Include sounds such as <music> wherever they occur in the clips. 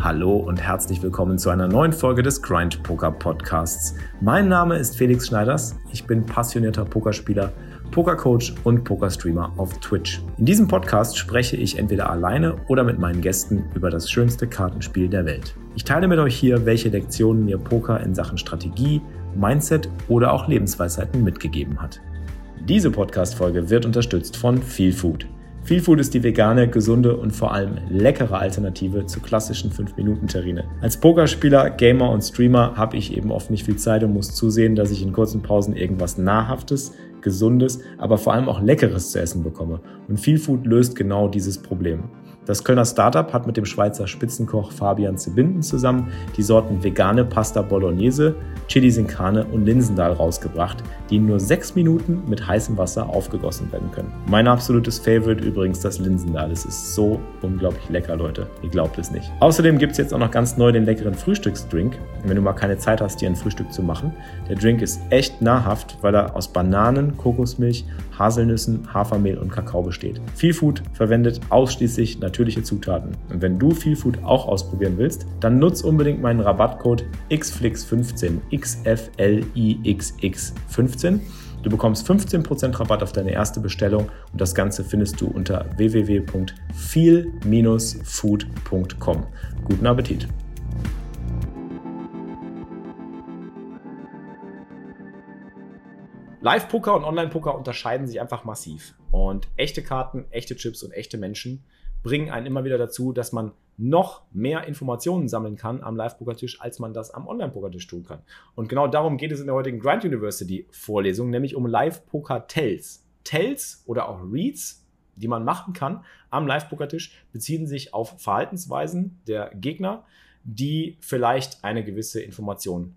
Hallo und herzlich willkommen zu einer neuen Folge des Grind Poker Podcasts. Mein Name ist Felix Schneiders. Ich bin passionierter Pokerspieler, Pokercoach und Pokerstreamer auf Twitch. In diesem Podcast spreche ich entweder alleine oder mit meinen Gästen über das schönste Kartenspiel der Welt. Ich teile mit euch hier, welche Lektionen mir Poker in Sachen Strategie, Mindset oder auch Lebensweisheiten mitgegeben hat. Diese Podcast-Folge wird unterstützt von Feel Food. Feel Food ist die vegane, gesunde und vor allem leckere Alternative zu klassischen 5-Minuten-Terrine. Als Pokerspieler, Gamer und Streamer habe ich eben oft nicht viel Zeit und muss zusehen, dass ich in kurzen Pausen irgendwas Nahrhaftes, Gesundes, aber vor allem auch Leckeres zu essen bekomme. Und Feel Food löst genau dieses Problem. Das Kölner Startup hat mit dem Schweizer Spitzenkoch Fabian Zebinden zusammen die Sorten vegane Pasta Bolognese, Chili sin Carne und Linsendahl rausgebracht, die in nur sechs Minuten mit heißem Wasser aufgegossen werden können. Mein absolutes Favorite übrigens das Linsendahl. Es ist so unglaublich lecker, Leute. Ihr glaubt es nicht. Außerdem gibt es jetzt auch noch ganz neu den leckeren Frühstücksdrink, wenn du mal keine Zeit hast, dir ein Frühstück zu machen. Der Drink ist echt nahrhaft, weil er aus Bananen, Kokosmilch, Haselnüssen, Hafermehl und Kakao besteht. Viel Food verwendet ausschließlich natürlich natürliche Zutaten. Und wenn du Feel Food auch ausprobieren willst, dann nutz unbedingt meinen Rabattcode XFLIX15, XFLIXX15. Du bekommst 15% Rabatt auf deine erste Bestellung und das Ganze findest du unter www.feel-food.com. Guten Appetit! Live-Poker und Online-Poker unterscheiden sich einfach massiv. Und echte Karten, echte Chips und echte Menschen bringen einen immer wieder dazu, dass man noch mehr Informationen sammeln kann am Live-Poker-Tisch, als man das am Online-Poker-Tisch tun kann. Und genau darum geht es in der heutigen Grind University-Vorlesung, nämlich um Live-Poker-Tells. Tells oder auch Reads, die man machen kann am Live-Poker-Tisch, beziehen sich auf Verhaltensweisen der Gegner, die vielleicht eine gewisse Information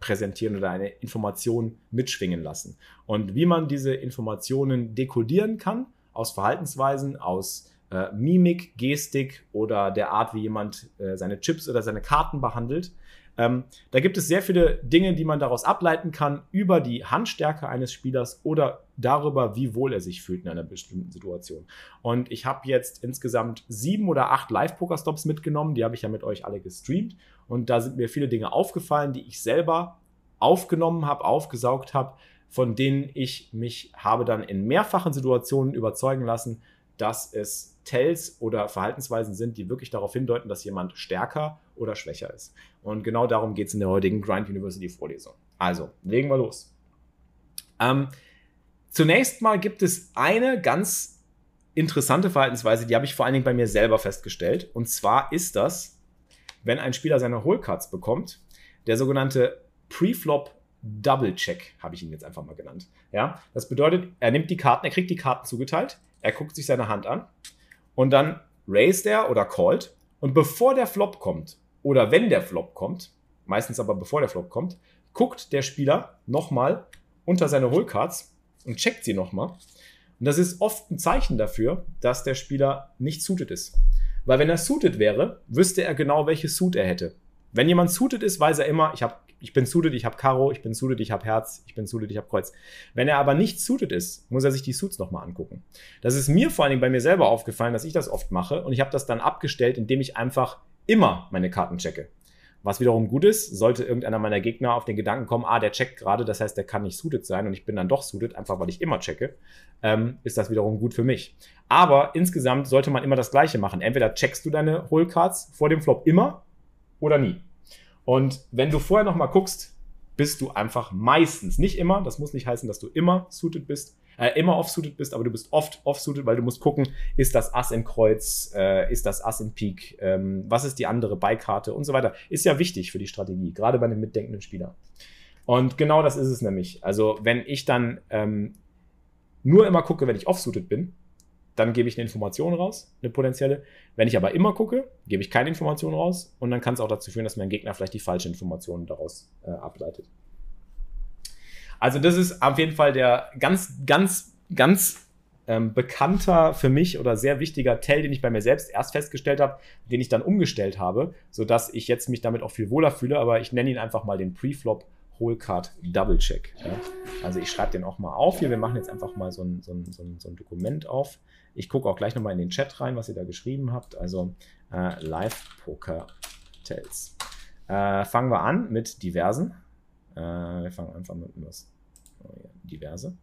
präsentieren oder eine Information mitschwingen lassen. Und wie man diese Informationen dekodieren kann aus Verhaltensweisen, aus äh, Mimik, Gestik oder der Art, wie jemand äh, seine Chips oder seine Karten behandelt. Ähm, da gibt es sehr viele Dinge, die man daraus ableiten kann über die Handstärke eines Spielers oder darüber, wie wohl er sich fühlt in einer bestimmten Situation. Und ich habe jetzt insgesamt sieben oder acht Live-Poker-Stops mitgenommen, die habe ich ja mit euch alle gestreamt. Und da sind mir viele Dinge aufgefallen, die ich selber aufgenommen habe, aufgesaugt habe, von denen ich mich habe dann in mehrfachen Situationen überzeugen lassen, dass es Tells oder Verhaltensweisen sind, die wirklich darauf hindeuten, dass jemand stärker oder schwächer ist. Und genau darum geht es in der heutigen Grind University Vorlesung. Also, legen wir los. Ähm, zunächst mal gibt es eine ganz interessante Verhaltensweise, die habe ich vor allen Dingen bei mir selber festgestellt. Und zwar ist das, wenn ein Spieler seine Holecards bekommt, der sogenannte Preflop Double Check, habe ich ihn jetzt einfach mal genannt. Ja, das bedeutet, er nimmt die Karten, er kriegt die Karten zugeteilt, er guckt sich seine Hand an und dann raised er oder called und bevor der Flop kommt oder wenn der Flop kommt, meistens aber bevor der Flop kommt, guckt der Spieler nochmal unter seine Rollcards und checkt sie nochmal. Und das ist oft ein Zeichen dafür, dass der Spieler nicht suited ist. Weil wenn er suited wäre, wüsste er genau, welche Suit er hätte. Wenn jemand suited ist, weiß er immer, ich habe ich bin suited, ich habe Karo, ich bin suited, ich habe Herz, ich bin suited, ich habe Kreuz. Wenn er aber nicht suited ist, muss er sich die Suits nochmal angucken. Das ist mir vor allen Dingen bei mir selber aufgefallen, dass ich das oft mache und ich habe das dann abgestellt, indem ich einfach immer meine Karten checke. Was wiederum gut ist, sollte irgendeiner meiner Gegner auf den Gedanken kommen, ah, der checkt gerade, das heißt, der kann nicht suited sein und ich bin dann doch suited, einfach weil ich immer checke, ähm, ist das wiederum gut für mich. Aber insgesamt sollte man immer das Gleiche machen. Entweder checkst du deine Hole-Cards vor dem Flop immer oder nie. Und wenn du vorher noch mal guckst, bist du einfach meistens, nicht immer, das muss nicht heißen, dass du immer suited bist, äh, immer off-suited bist, aber du bist oft off-suited, weil du musst gucken, ist das Ass in Kreuz, äh, ist das Ass in Pik, ähm, was ist die andere Beikarte und so weiter. Ist ja wichtig für die Strategie, gerade bei einem mitdenkenden Spieler. Und genau das ist es nämlich. Also wenn ich dann ähm, nur immer gucke, wenn ich off-suited bin, dann gebe ich eine Information raus, eine potenzielle. Wenn ich aber immer gucke, gebe ich keine Information raus und dann kann es auch dazu führen, dass mein Gegner vielleicht die falsche Information daraus äh, ableitet. Also das ist auf jeden Fall der ganz, ganz, ganz ähm, bekannter für mich oder sehr wichtiger Tell, den ich bei mir selbst erst festgestellt habe, den ich dann umgestellt habe, sodass ich jetzt mich damit auch viel wohler fühle, aber ich nenne ihn einfach mal den Preflop Whole-Card Double Check. Ja. Also ich schreibe den auch mal auf hier. Wir machen jetzt einfach mal so ein, so ein, so ein, so ein Dokument auf. Ich gucke auch gleich nochmal in den Chat rein, was ihr da geschrieben habt. Also äh, Live Poker Tells. Äh, fangen wir an mit diversen. Äh, wir fangen einfach mit was. Diverse.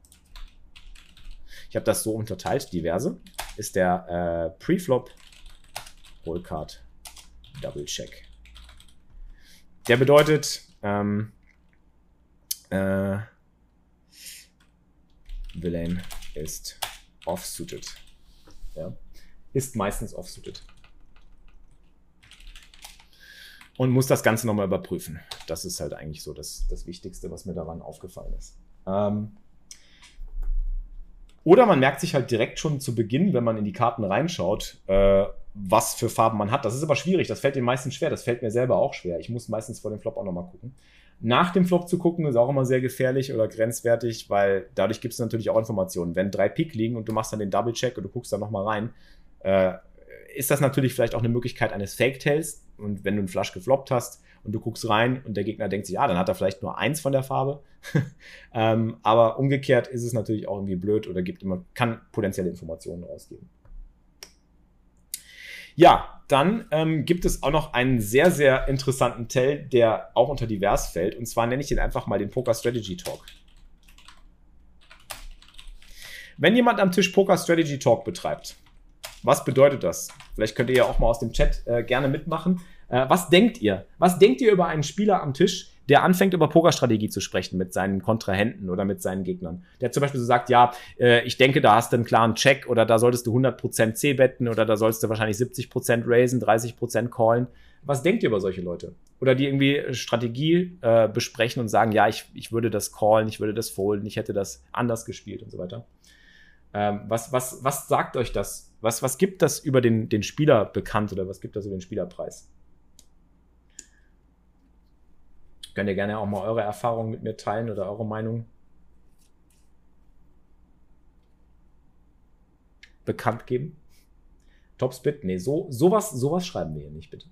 Ich habe das so unterteilt. Diverse ist der äh, Preflop Rollcard Double Check. Der bedeutet, ähm, äh, Villain ist offsuited. Ja. Ist meistens offsuited. Und muss das Ganze nochmal überprüfen. Das ist halt eigentlich so das, das Wichtigste, was mir daran aufgefallen ist. Ähm, oder man merkt sich halt direkt schon zu Beginn, wenn man in die Karten reinschaut, äh, was für Farben man hat. Das ist aber schwierig, das fällt den meisten schwer, das fällt mir selber auch schwer. Ich muss meistens vor dem Flop auch nochmal gucken. Nach dem Flop zu gucken ist auch immer sehr gefährlich oder grenzwertig, weil dadurch gibt es natürlich auch Informationen. Wenn drei Pik liegen und du machst dann den Double-Check und du guckst da nochmal rein, äh, ist das natürlich vielleicht auch eine Möglichkeit eines Fake-Tails. Und wenn du einen Flush gefloppt hast und du guckst rein und der Gegner denkt sich, ja, dann hat er vielleicht nur eins von der Farbe. <laughs> ähm, aber umgekehrt ist es natürlich auch irgendwie blöd oder gibt immer, kann potenzielle Informationen rausgeben. Ja, dann ähm, gibt es auch noch einen sehr, sehr interessanten Tell, der auch unter divers fällt. Und zwar nenne ich den einfach mal den Poker Strategy Talk. Wenn jemand am Tisch Poker Strategy Talk betreibt, was bedeutet das? Vielleicht könnt ihr ja auch mal aus dem Chat äh, gerne mitmachen. Äh, was denkt ihr? Was denkt ihr über einen Spieler am Tisch, der anfängt über Pokerstrategie zu sprechen mit seinen Kontrahenten oder mit seinen Gegnern. Der zum Beispiel so sagt, ja, äh, ich denke, da hast du einen klaren Check oder da solltest du 100% C betten oder da sollst du wahrscheinlich 70% raisen, 30% callen. Was denkt ihr über solche Leute? Oder die irgendwie Strategie äh, besprechen und sagen, ja, ich, ich würde das callen, ich würde das folden, ich hätte das anders gespielt und so weiter. Ähm, was, was, was sagt euch das? Was, was gibt das über den, den Spieler bekannt oder was gibt das über den Spielerpreis? Könnt ihr gerne auch mal eure Erfahrungen mit mir teilen oder eure Meinung bekannt geben. Topspit? Nee, so, sowas, sowas schreiben wir hier nicht, bitte.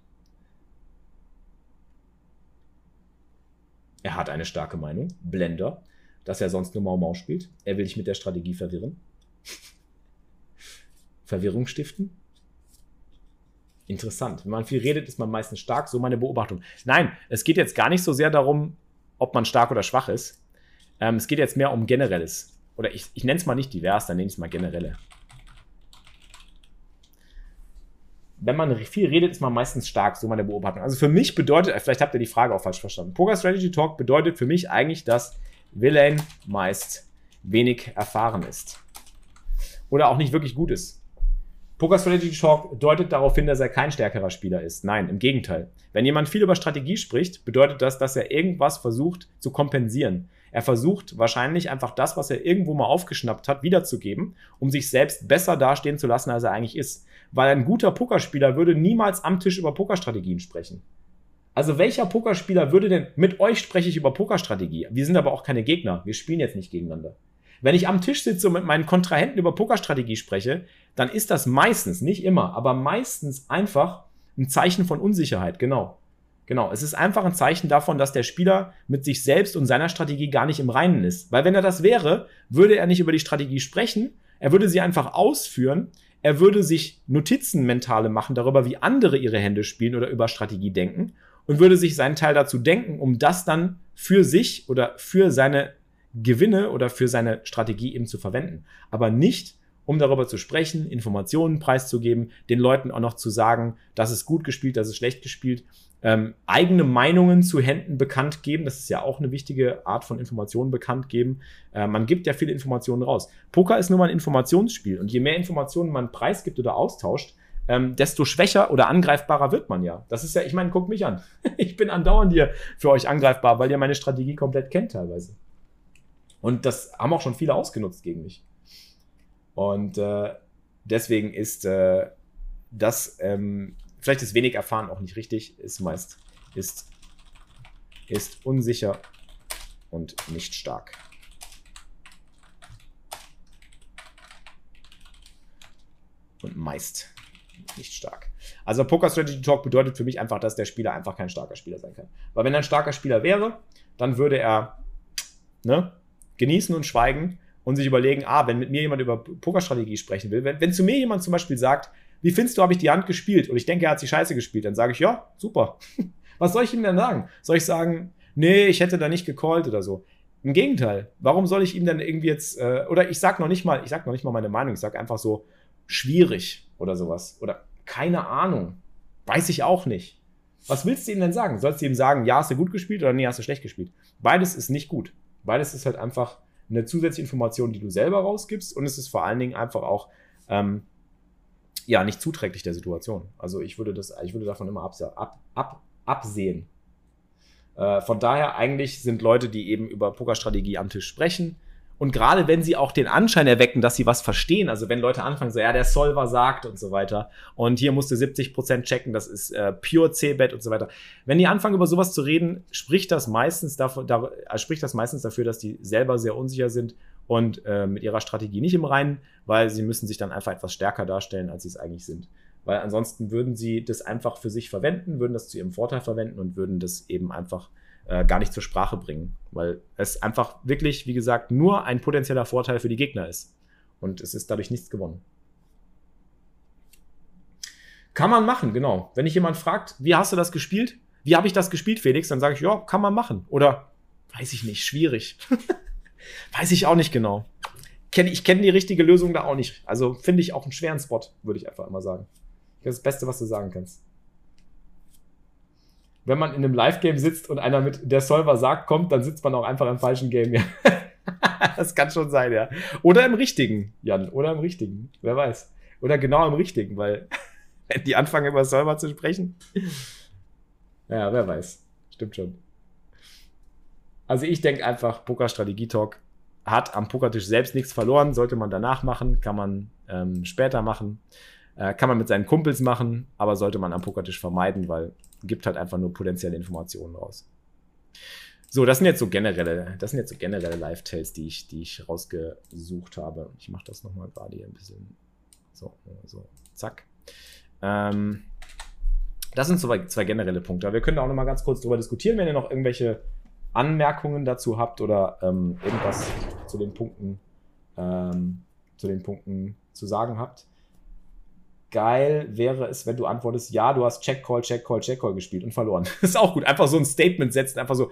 Er hat eine starke Meinung. Blender, dass er sonst nur Mau Mau spielt. Er will dich mit der Strategie verwirren. <laughs> Verwirrung stiften. Interessant. Wenn man viel redet, ist man meistens stark. So meine Beobachtung. Nein, es geht jetzt gar nicht so sehr darum, ob man stark oder schwach ist. Ähm, es geht jetzt mehr um Generelles. Oder ich, ich nenne es mal nicht divers, dann nenne ich es mal Generelle. Wenn man viel redet, ist man meistens stark, so meine Beobachtung. Also für mich bedeutet, vielleicht habt ihr die Frage auch falsch verstanden. Poker Strategy Talk bedeutet für mich eigentlich, dass Villain meist wenig erfahren ist. Oder auch nicht wirklich gut ist. Poker Strategy Talk deutet darauf hin, dass er kein stärkerer Spieler ist. Nein, im Gegenteil. Wenn jemand viel über Strategie spricht, bedeutet das, dass er irgendwas versucht zu kompensieren. Er versucht wahrscheinlich einfach das, was er irgendwo mal aufgeschnappt hat, wiederzugeben, um sich selbst besser dastehen zu lassen, als er eigentlich ist. Weil ein guter Pokerspieler würde niemals am Tisch über Pokerstrategien sprechen. Also welcher Pokerspieler würde denn, mit euch spreche ich über Pokerstrategie. Wir sind aber auch keine Gegner. Wir spielen jetzt nicht gegeneinander. Wenn ich am Tisch sitze und mit meinen Kontrahenten über Pokerstrategie spreche, dann ist das meistens, nicht immer, aber meistens einfach ein Zeichen von Unsicherheit. Genau. Genau. Es ist einfach ein Zeichen davon, dass der Spieler mit sich selbst und seiner Strategie gar nicht im Reinen ist. Weil wenn er das wäre, würde er nicht über die Strategie sprechen. Er würde sie einfach ausführen. Er würde sich Notizen mentale machen darüber, wie andere ihre Hände spielen oder über Strategie denken und würde sich seinen Teil dazu denken, um das dann für sich oder für seine Gewinne oder für seine Strategie eben zu verwenden. Aber nicht, um darüber zu sprechen, Informationen preiszugeben, den Leuten auch noch zu sagen, das ist gut gespielt, das ist schlecht gespielt, ähm, eigene Meinungen zu Händen bekannt geben. Das ist ja auch eine wichtige Art von Informationen bekannt geben. Äh, man gibt ja viele Informationen raus. Poker ist nur mal ein Informationsspiel und je mehr Informationen man preisgibt oder austauscht, ähm, desto schwächer oder angreifbarer wird man ja. Das ist ja, ich meine, guckt mich an. <laughs> ich bin andauernd hier für euch angreifbar, weil ihr meine Strategie komplett kennt teilweise. Und das haben auch schon viele ausgenutzt gegen mich. Und äh, deswegen ist äh, das, ähm, vielleicht ist wenig erfahren auch nicht richtig, ist meist, ist, ist unsicher und nicht stark. Und meist nicht stark. Also Poker Strategy Talk bedeutet für mich einfach, dass der Spieler einfach kein starker Spieler sein kann. Weil wenn er ein starker Spieler wäre, dann würde er ne, genießen und schweigen und sich überlegen, ah, wenn mit mir jemand über Pokerstrategie sprechen will, wenn, wenn zu mir jemand zum Beispiel sagt, wie findest du, habe ich die Hand gespielt? Und ich denke, er hat sie scheiße gespielt. Dann sage ich, ja, super. <laughs> Was soll ich ihm denn sagen? Soll ich sagen, nee, ich hätte da nicht gecallt oder so? Im Gegenteil. Warum soll ich ihm denn irgendwie jetzt, äh, oder ich sag noch nicht mal, ich sag noch nicht mal meine Meinung, ich sag einfach so, schwierig oder sowas. Oder keine Ahnung. Weiß ich auch nicht. Was willst du ihm denn sagen? Sollst du ihm sagen, ja, hast du gut gespielt oder nee, hast du schlecht gespielt? Beides ist nicht gut. Beides ist halt einfach eine zusätzliche Information, die du selber rausgibst und es ist vor allen Dingen einfach auch ähm, ja nicht zuträglich der Situation. Also ich würde das, ich würde davon immer ab, ab, ab, absehen. Äh, von daher eigentlich sind Leute, die eben über Pokerstrategie am Tisch sprechen, und gerade wenn sie auch den Anschein erwecken, dass sie was verstehen, also wenn Leute anfangen, so, ja, der Solver sagt und so weiter, und hier musst du 70% checken, das ist äh, pure C-Bet und so weiter. Wenn die anfangen, über sowas zu reden, spricht das meistens dafür, da, äh, spricht das meistens dafür, dass die selber sehr unsicher sind und äh, mit ihrer Strategie nicht im Reinen, weil sie müssen sich dann einfach etwas stärker darstellen, als sie es eigentlich sind. Weil ansonsten würden sie das einfach für sich verwenden, würden das zu ihrem Vorteil verwenden und würden das eben einfach äh, gar nicht zur Sprache bringen, weil es einfach wirklich, wie gesagt, nur ein potenzieller Vorteil für die Gegner ist. Und es ist dadurch nichts gewonnen. Kann man machen, genau. Wenn ich jemand fragt, wie hast du das gespielt? Wie habe ich das gespielt, Felix? Dann sage ich, ja, kann man machen. Oder weiß ich nicht, schwierig. <laughs> weiß ich auch nicht genau. ich kenne die richtige Lösung da auch nicht. Also finde ich auch einen schweren Spot, würde ich einfach immer sagen. Das ist das Beste, was du sagen kannst wenn man in einem Live-Game sitzt und einer mit der Solver sagt, kommt, dann sitzt man auch einfach im falschen Game. Ja. <laughs> das kann schon sein, ja. Oder im richtigen, Jan. Oder im richtigen. Wer weiß. Oder genau im richtigen, weil <laughs> die anfangen, über Solver zu sprechen. Ja, wer weiß. Stimmt schon. Also ich denke einfach, Poker-Strategie-Talk hat am Pokertisch selbst nichts verloren, sollte man danach machen, kann man ähm, später machen, äh, kann man mit seinen Kumpels machen, aber sollte man am Pokertisch vermeiden, weil gibt halt einfach nur potenzielle Informationen raus. So, das sind jetzt so generelle, das sind jetzt so generelle Live-Tales, die ich, die ich rausgesucht habe. Ich mache das nochmal gerade hier ein bisschen. So, so, zack. Ähm, das sind zwei, zwei generelle Punkte. Aber wir können auch nochmal ganz kurz darüber diskutieren, wenn ihr noch irgendwelche Anmerkungen dazu habt oder ähm, irgendwas zu den Punkten, ähm, zu den Punkten zu sagen habt geil wäre es, wenn du antwortest, ja, du hast Check Call, Check Call, Check Call gespielt und verloren. Das <laughs> ist auch gut. Einfach so ein Statement setzen, einfach so.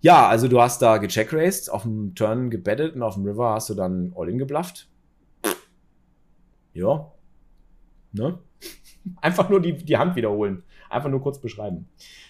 Ja, also du hast da gecheckraced, auf dem Turn gebettet und auf dem River hast du dann All-In geblufft. Ja. Ne? Einfach nur die, die Hand wiederholen. Einfach nur kurz beschreiben.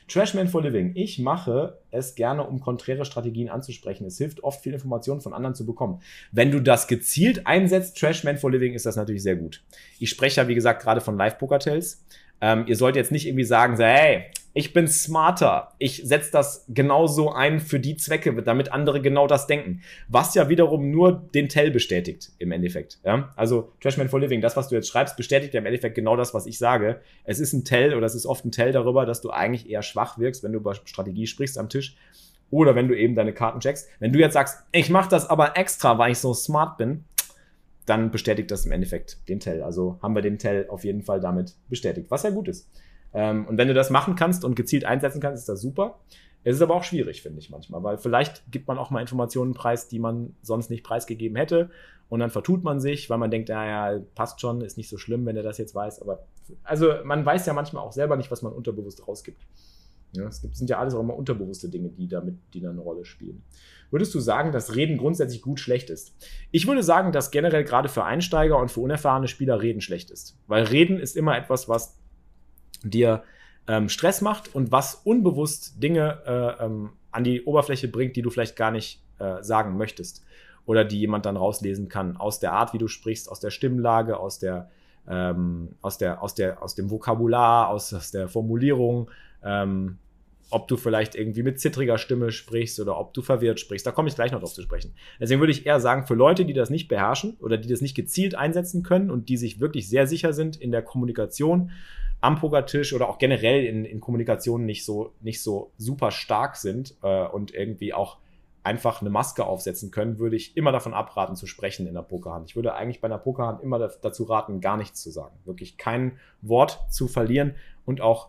Trashman for Living. Ich mache es gerne, um konträre Strategien anzusprechen. Es hilft oft, viel Informationen von anderen zu bekommen. Wenn du das gezielt einsetzt, Trashman for Living, ist das natürlich sehr gut. Ich spreche ja, wie gesagt, gerade von Live-Poker-Tales. Ähm, ihr sollt jetzt nicht irgendwie sagen, so, hey, ich bin smarter. Ich setze das genauso ein für die Zwecke, damit andere genau das denken. Was ja wiederum nur den Tell bestätigt im Endeffekt. Ja? Also Trashman for Living, das, was du jetzt schreibst, bestätigt ja im Endeffekt genau das, was ich sage. Es ist ein Tell oder es ist oft ein Tell darüber, dass du eigentlich eher schwach wirkst, wenn du über Strategie sprichst am Tisch. Oder wenn du eben deine Karten checkst. Wenn du jetzt sagst, ich mache das aber extra, weil ich so smart bin, dann bestätigt das im Endeffekt den Tell. Also haben wir den Tell auf jeden Fall damit bestätigt, was ja gut ist. Ähm, und wenn du das machen kannst und gezielt einsetzen kannst, ist das super. Es ist aber auch schwierig, finde ich manchmal, weil vielleicht gibt man auch mal Informationen preis, die man sonst nicht preisgegeben hätte. Und dann vertut man sich, weil man denkt, naja, passt schon, ist nicht so schlimm, wenn er das jetzt weiß. Aber also man weiß ja manchmal auch selber nicht, was man unterbewusst rausgibt. Ja, es gibt, sind ja alles auch immer unterbewusste Dinge, die damit, die da eine Rolle spielen. Würdest du sagen, dass Reden grundsätzlich gut schlecht ist? Ich würde sagen, dass generell gerade für Einsteiger und für unerfahrene Spieler Reden schlecht ist. Weil Reden ist immer etwas, was dir ähm, Stress macht und was unbewusst Dinge äh, ähm, an die Oberfläche bringt, die du vielleicht gar nicht äh, sagen möchtest. Oder die jemand dann rauslesen kann. Aus der Art, wie du sprichst, aus der Stimmlage, aus der, ähm, aus der, aus der, aus dem Vokabular, aus, aus der Formulierung, ähm, ob du vielleicht irgendwie mit zittriger Stimme sprichst oder ob du verwirrt sprichst. Da komme ich gleich noch drauf zu sprechen. Deswegen würde ich eher sagen, für Leute, die das nicht beherrschen oder die das nicht gezielt einsetzen können und die sich wirklich sehr sicher sind in der Kommunikation am Pokertisch oder auch generell in, in Kommunikation nicht so, nicht so super stark sind äh, und irgendwie auch einfach eine Maske aufsetzen können, würde ich immer davon abraten zu sprechen in der Pokerhand. Ich würde eigentlich bei einer Pokerhand immer dazu raten, gar nichts zu sagen. Wirklich kein Wort zu verlieren und auch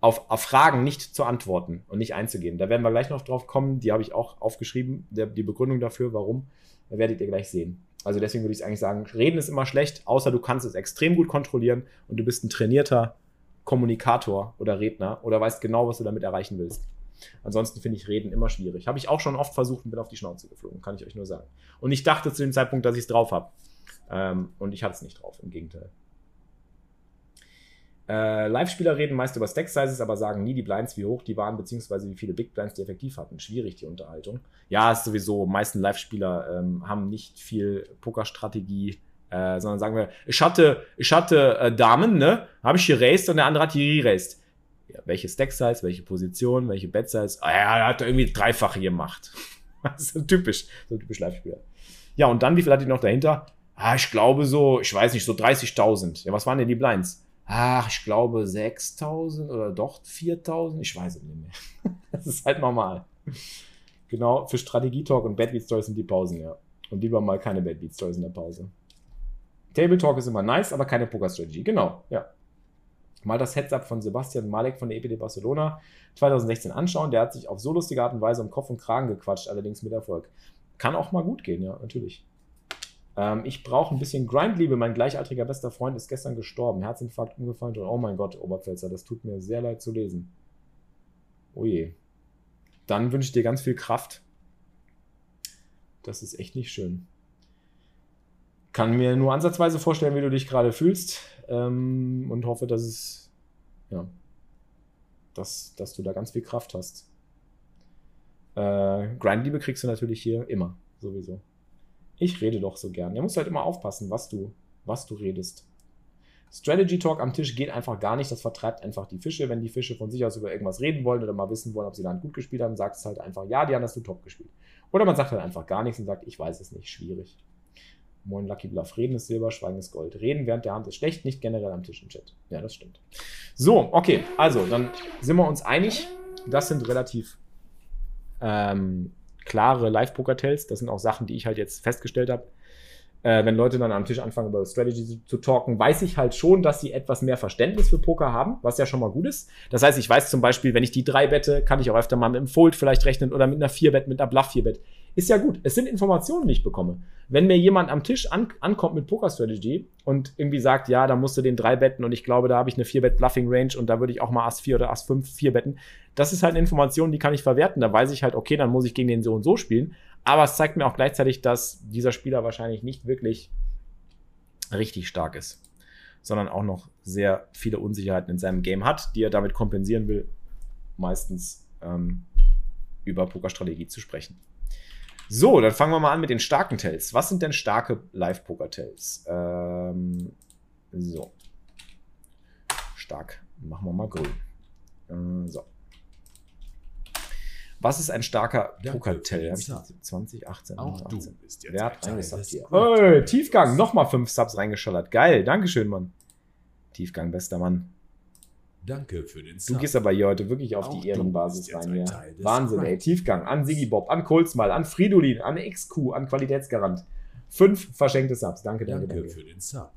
auf, auf Fragen nicht zu antworten und nicht einzugehen. Da werden wir gleich noch drauf kommen. Die habe ich auch aufgeschrieben, der, die Begründung dafür, warum, da werdet ihr gleich sehen. Also deswegen würde ich eigentlich sagen, reden ist immer schlecht, außer du kannst es extrem gut kontrollieren und du bist ein trainierter Kommunikator oder Redner oder weißt genau, was du damit erreichen willst. Ansonsten finde ich Reden immer schwierig. Habe ich auch schon oft versucht und bin auf die Schnauze geflogen, kann ich euch nur sagen. Und ich dachte zu dem Zeitpunkt, dass ich es drauf habe. Ähm, und ich hatte es nicht drauf, im Gegenteil. Äh, Live-Spieler reden meist über Stack-Sizes, aber sagen nie die Blinds, wie hoch die waren, beziehungsweise wie viele Big Blinds die effektiv hatten. Schwierig, die Unterhaltung. Ja, ist sowieso, meisten Live-Spieler ähm, haben nicht viel Pokerstrategie, äh, sondern sagen wir, ich hatte, ich hatte äh, Damen, ne? Habe ich geraced und der andere hat die re-raced. Ja, welche Stack-Size, welche Position, welche Bet-Size? Ah, ja, er hat irgendwie dreifache gemacht. <laughs> das ist typisch, so typisch Live-Spieler. Ja, und dann, wie viel hat die noch dahinter? Ah, ich glaube so, ich weiß nicht, so 30.000. Ja, was waren denn die Blinds? ach, ich glaube 6000 oder doch 4000, ich weiß es nicht mehr. <laughs> das ist halt normal. Genau, für Strategie-Talk und Bad Beat Stories sind die Pausen, ja. Und lieber mal keine Bad Beat Stories in der Pause. Table Talk ist immer nice, aber keine Poker-Strategie. Genau, ja. Mal das Heads-Up von Sebastian Malek von der EPD Barcelona 2016 anschauen. Der hat sich auf so lustige Art und Weise um Kopf und Kragen gequatscht, allerdings mit Erfolg. Kann auch mal gut gehen, ja, natürlich. Ähm, ich brauche ein bisschen Grindliebe. Mein gleichaltriger bester Freund ist gestern gestorben. Herzinfarkt umgefallen oh mein Gott, Oberpfälzer, das tut mir sehr leid zu lesen. Oh je. Dann wünsche ich dir ganz viel Kraft. Das ist echt nicht schön. Kann mir nur ansatzweise vorstellen, wie du dich gerade fühlst ähm, und hoffe, dass es, ja, dass, dass du da ganz viel Kraft hast. Äh, Grindliebe kriegst du natürlich hier immer, sowieso. Ich rede doch so gern. Du musst halt immer aufpassen, was du, was du redest. Strategy Talk am Tisch geht einfach gar nicht. Das vertreibt einfach die Fische. Wenn die Fische von sich aus über irgendwas reden wollen oder mal wissen wollen, ob sie dann gut gespielt haben, sagst du halt einfach, ja, die haben das du top gespielt. Oder man sagt halt einfach gar nichts und sagt, ich weiß es nicht, schwierig. Moin Lucky Bluff. Reden ist Silber, Schweigen ist Gold. Reden während der Hand ist schlecht, nicht generell am Tisch im Chat. Ja, das stimmt. So, okay. Also, dann sind wir uns einig. Das sind relativ ähm, klare Live-Poker-Tells. Das sind auch Sachen, die ich halt jetzt festgestellt habe. Äh, wenn Leute dann am Tisch anfangen, über Strategy zu, zu, talken, weiß ich halt schon, dass sie etwas mehr Verständnis für Poker haben, was ja schon mal gut ist. Das heißt, ich weiß zum Beispiel, wenn ich die drei bette, kann ich auch öfter mal mit einem Fold vielleicht rechnen oder mit einer vier Bet, mit einer Bluff vier Bet. Ist ja gut. Es sind Informationen, die ich bekomme. Wenn mir jemand am Tisch an, ankommt mit Poker Strategy und irgendwie sagt, ja, da musst du den drei betten und ich glaube, da habe ich eine vier Bet Bluffing Range und da würde ich auch mal Ass 4 oder Ass 5 vier betten. Das ist halt eine Information, die kann ich verwerten. Da weiß ich halt, okay, dann muss ich gegen den so und so spielen. Aber es zeigt mir auch gleichzeitig, dass dieser Spieler wahrscheinlich nicht wirklich richtig stark ist, sondern auch noch sehr viele Unsicherheiten in seinem Game hat, die er damit kompensieren will, meistens ähm, über Pokerstrategie zu sprechen. So, dann fangen wir mal an mit den starken Tells. Was sind denn starke Live-Poker-Tells? Ähm, so. Stark. Machen wir mal grün. Äh, so. Was ist ein starker Poker-Tell? 20, 18, Auch 18. du bist jetzt Wer hat reingesubbt hier? Hey, Tiefgang, nochmal 5 Subs reingeschallert. Geil, Dankeschön, Mann. Tiefgang, bester Mann. Danke für den Sub. Du gehst aber hier heute wirklich auf Auch die Ehrenbasis rein hier. Wahnsinn, ey. Tiefgang. An Sigi Bob, an Kolzmal, an Fridolin, an XQ, an Qualitätsgarant. Fünf verschenkte Subs. Danke, danke, danke. Danke für den Sub.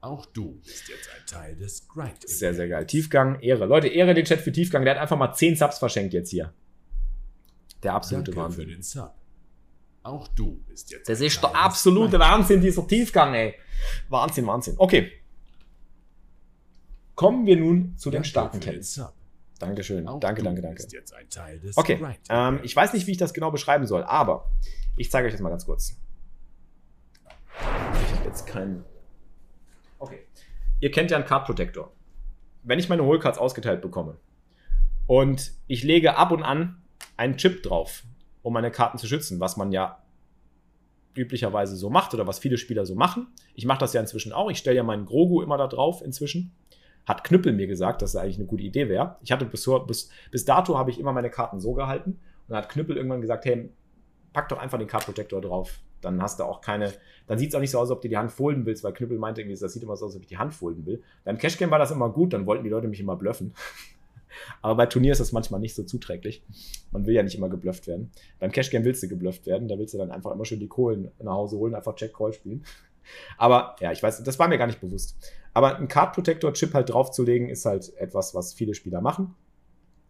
Auch du bist jetzt ein Teil des Grind. Sehr, sehr geil. Tiefgang, Ehre. Leute, Ehre den Chat für Tiefgang. Der hat einfach mal 10 Subs verschenkt jetzt hier. Der absolute danke Wahnsinn. für den Sub. Auch du bist jetzt. Das ist der absolute Wahnsinn, dieser Tiefgang, ey. Wahnsinn, Wahnsinn. Okay. Kommen wir nun zu den starken Tells. Dankeschön. Auch danke, danke, danke. Jetzt ein Teil des okay. Ähm, ich weiß nicht, wie ich das genau beschreiben soll, aber ich zeige euch das mal ganz kurz. Ich habe jetzt keinen. Okay. Ihr kennt ja einen Card Protector. Wenn ich meine Hohlcards ausgeteilt bekomme und ich lege ab und an einen Chip drauf, um meine Karten zu schützen, was man ja üblicherweise so macht oder was viele Spieler so machen. Ich mache das ja inzwischen auch. Ich stelle ja meinen Grogu immer da drauf inzwischen hat Knüppel mir gesagt, dass das eigentlich eine gute Idee wäre. Ich hatte bis, bis, bis dato habe ich immer meine Karten so gehalten. Und dann hat Knüppel irgendwann gesagt, hey, pack doch einfach den Card Protector drauf. Dann hast du auch keine, dann sieht es auch nicht so aus, als ob du die Hand folden willst, weil Knüppel meinte irgendwie, das sieht immer so aus, als ob ich die Hand folden will. Beim Cashgame war das immer gut, dann wollten die Leute mich immer bluffen. <laughs> Aber bei Turnier ist das manchmal nicht so zuträglich. Man will ja nicht immer geblufft werden. Beim Cashgame willst du geblufft werden, da willst du dann einfach immer schön die Kohlen nach Hause holen, einfach Check-Call spielen. <laughs> Aber ja, ich weiß, das war mir gar nicht bewusst. Aber ein Card Protector Chip halt draufzulegen, ist halt etwas, was viele Spieler machen.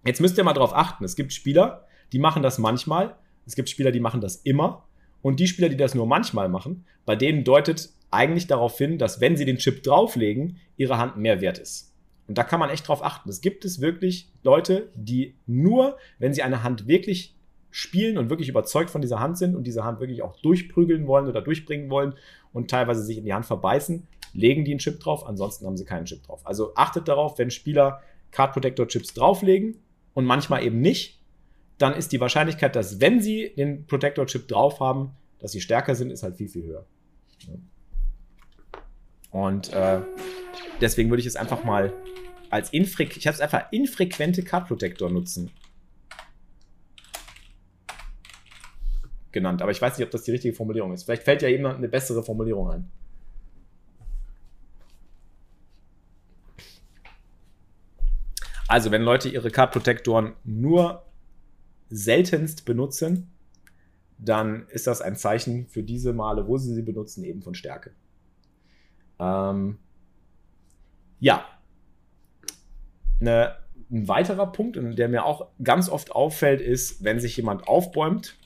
Jetzt müsst ihr mal drauf achten. Es gibt Spieler, die machen das manchmal. Es gibt Spieler, die machen das immer. Und die Spieler, die das nur manchmal machen, bei denen deutet eigentlich darauf hin, dass wenn sie den Chip drauflegen, ihre Hand mehr wert ist. Und da kann man echt drauf achten. Es gibt es wirklich Leute, die nur, wenn sie eine Hand wirklich spielen und wirklich überzeugt von dieser Hand sind und diese Hand wirklich auch durchprügeln wollen oder durchbringen wollen und teilweise sich in die Hand verbeißen, legen die einen Chip drauf, ansonsten haben sie keinen Chip drauf. Also achtet darauf, wenn Spieler Card Protector Chips drauflegen und manchmal eben nicht, dann ist die Wahrscheinlichkeit, dass wenn sie den Protector Chip drauf haben, dass sie stärker sind, ist halt viel, viel höher. Und äh, deswegen würde ich es einfach mal als infrequent, ich habe es einfach infrequente Card Protector nutzen genannt. Aber ich weiß nicht, ob das die richtige Formulierung ist. Vielleicht fällt ja jemand eine bessere Formulierung ein. Also, wenn Leute ihre Card Protectoren nur seltenst benutzen, dann ist das ein Zeichen für diese Male, wo sie sie benutzen, eben von Stärke. Ähm, ja. Eine, ein weiterer Punkt, der mir auch ganz oft auffällt, ist, wenn sich jemand aufbäumt,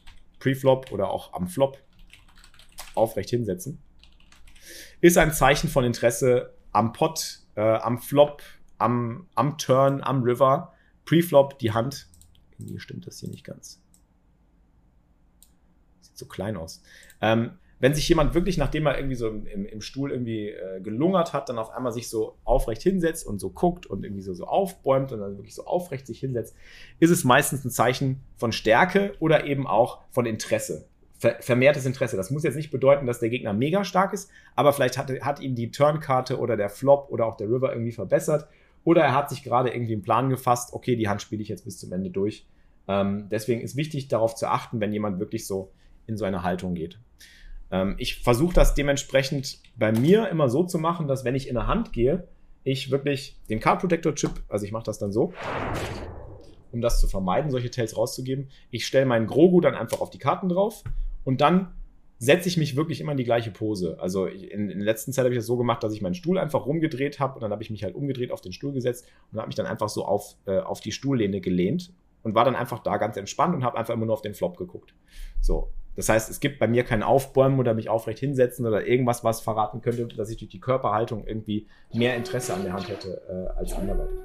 Preflop oder auch am Flop, aufrecht hinsetzen, ist ein Zeichen von Interesse am Pot, äh, am Flop, am, am Turn, am River. Preflop, die Hand. Irgendwie stimmt das hier nicht ganz. Sieht so klein aus. Ähm, wenn sich jemand wirklich, nachdem er irgendwie so im, im Stuhl irgendwie äh, gelungert hat, dann auf einmal sich so aufrecht hinsetzt und so guckt und irgendwie so, so aufbäumt und dann wirklich so aufrecht sich hinsetzt, ist es meistens ein Zeichen von Stärke oder eben auch von Interesse. Ver vermehrtes Interesse. Das muss jetzt nicht bedeuten, dass der Gegner mega stark ist, aber vielleicht hat, hat ihn die Turnkarte oder der Flop oder auch der River irgendwie verbessert oder er hat sich gerade irgendwie einen Plan gefasst, okay, die Hand spiele ich jetzt bis zum Ende durch. Ähm, deswegen ist wichtig darauf zu achten, wenn jemand wirklich so in so eine Haltung geht. Ähm, ich versuche das dementsprechend bei mir immer so zu machen, dass wenn ich in der Hand gehe, ich wirklich den Card Protector Chip, also ich mache das dann so, um das zu vermeiden, solche Tails rauszugeben. Ich stelle meinen Grogu dann einfach auf die Karten drauf und dann setze ich mich wirklich immer in die gleiche Pose. Also in, in der letzten Zeit habe ich das so gemacht, dass ich meinen Stuhl einfach rumgedreht habe und dann habe ich mich halt umgedreht auf den Stuhl gesetzt und habe mich dann einfach so auf, äh, auf die Stuhllehne gelehnt und war dann einfach da ganz entspannt und habe einfach immer nur auf den Flop geguckt. So, das heißt, es gibt bei mir kein Aufbäumen oder mich aufrecht hinsetzen oder irgendwas, was verraten könnte, dass ich durch die Körperhaltung irgendwie mehr Interesse an der Hand hätte äh, als anderweitig.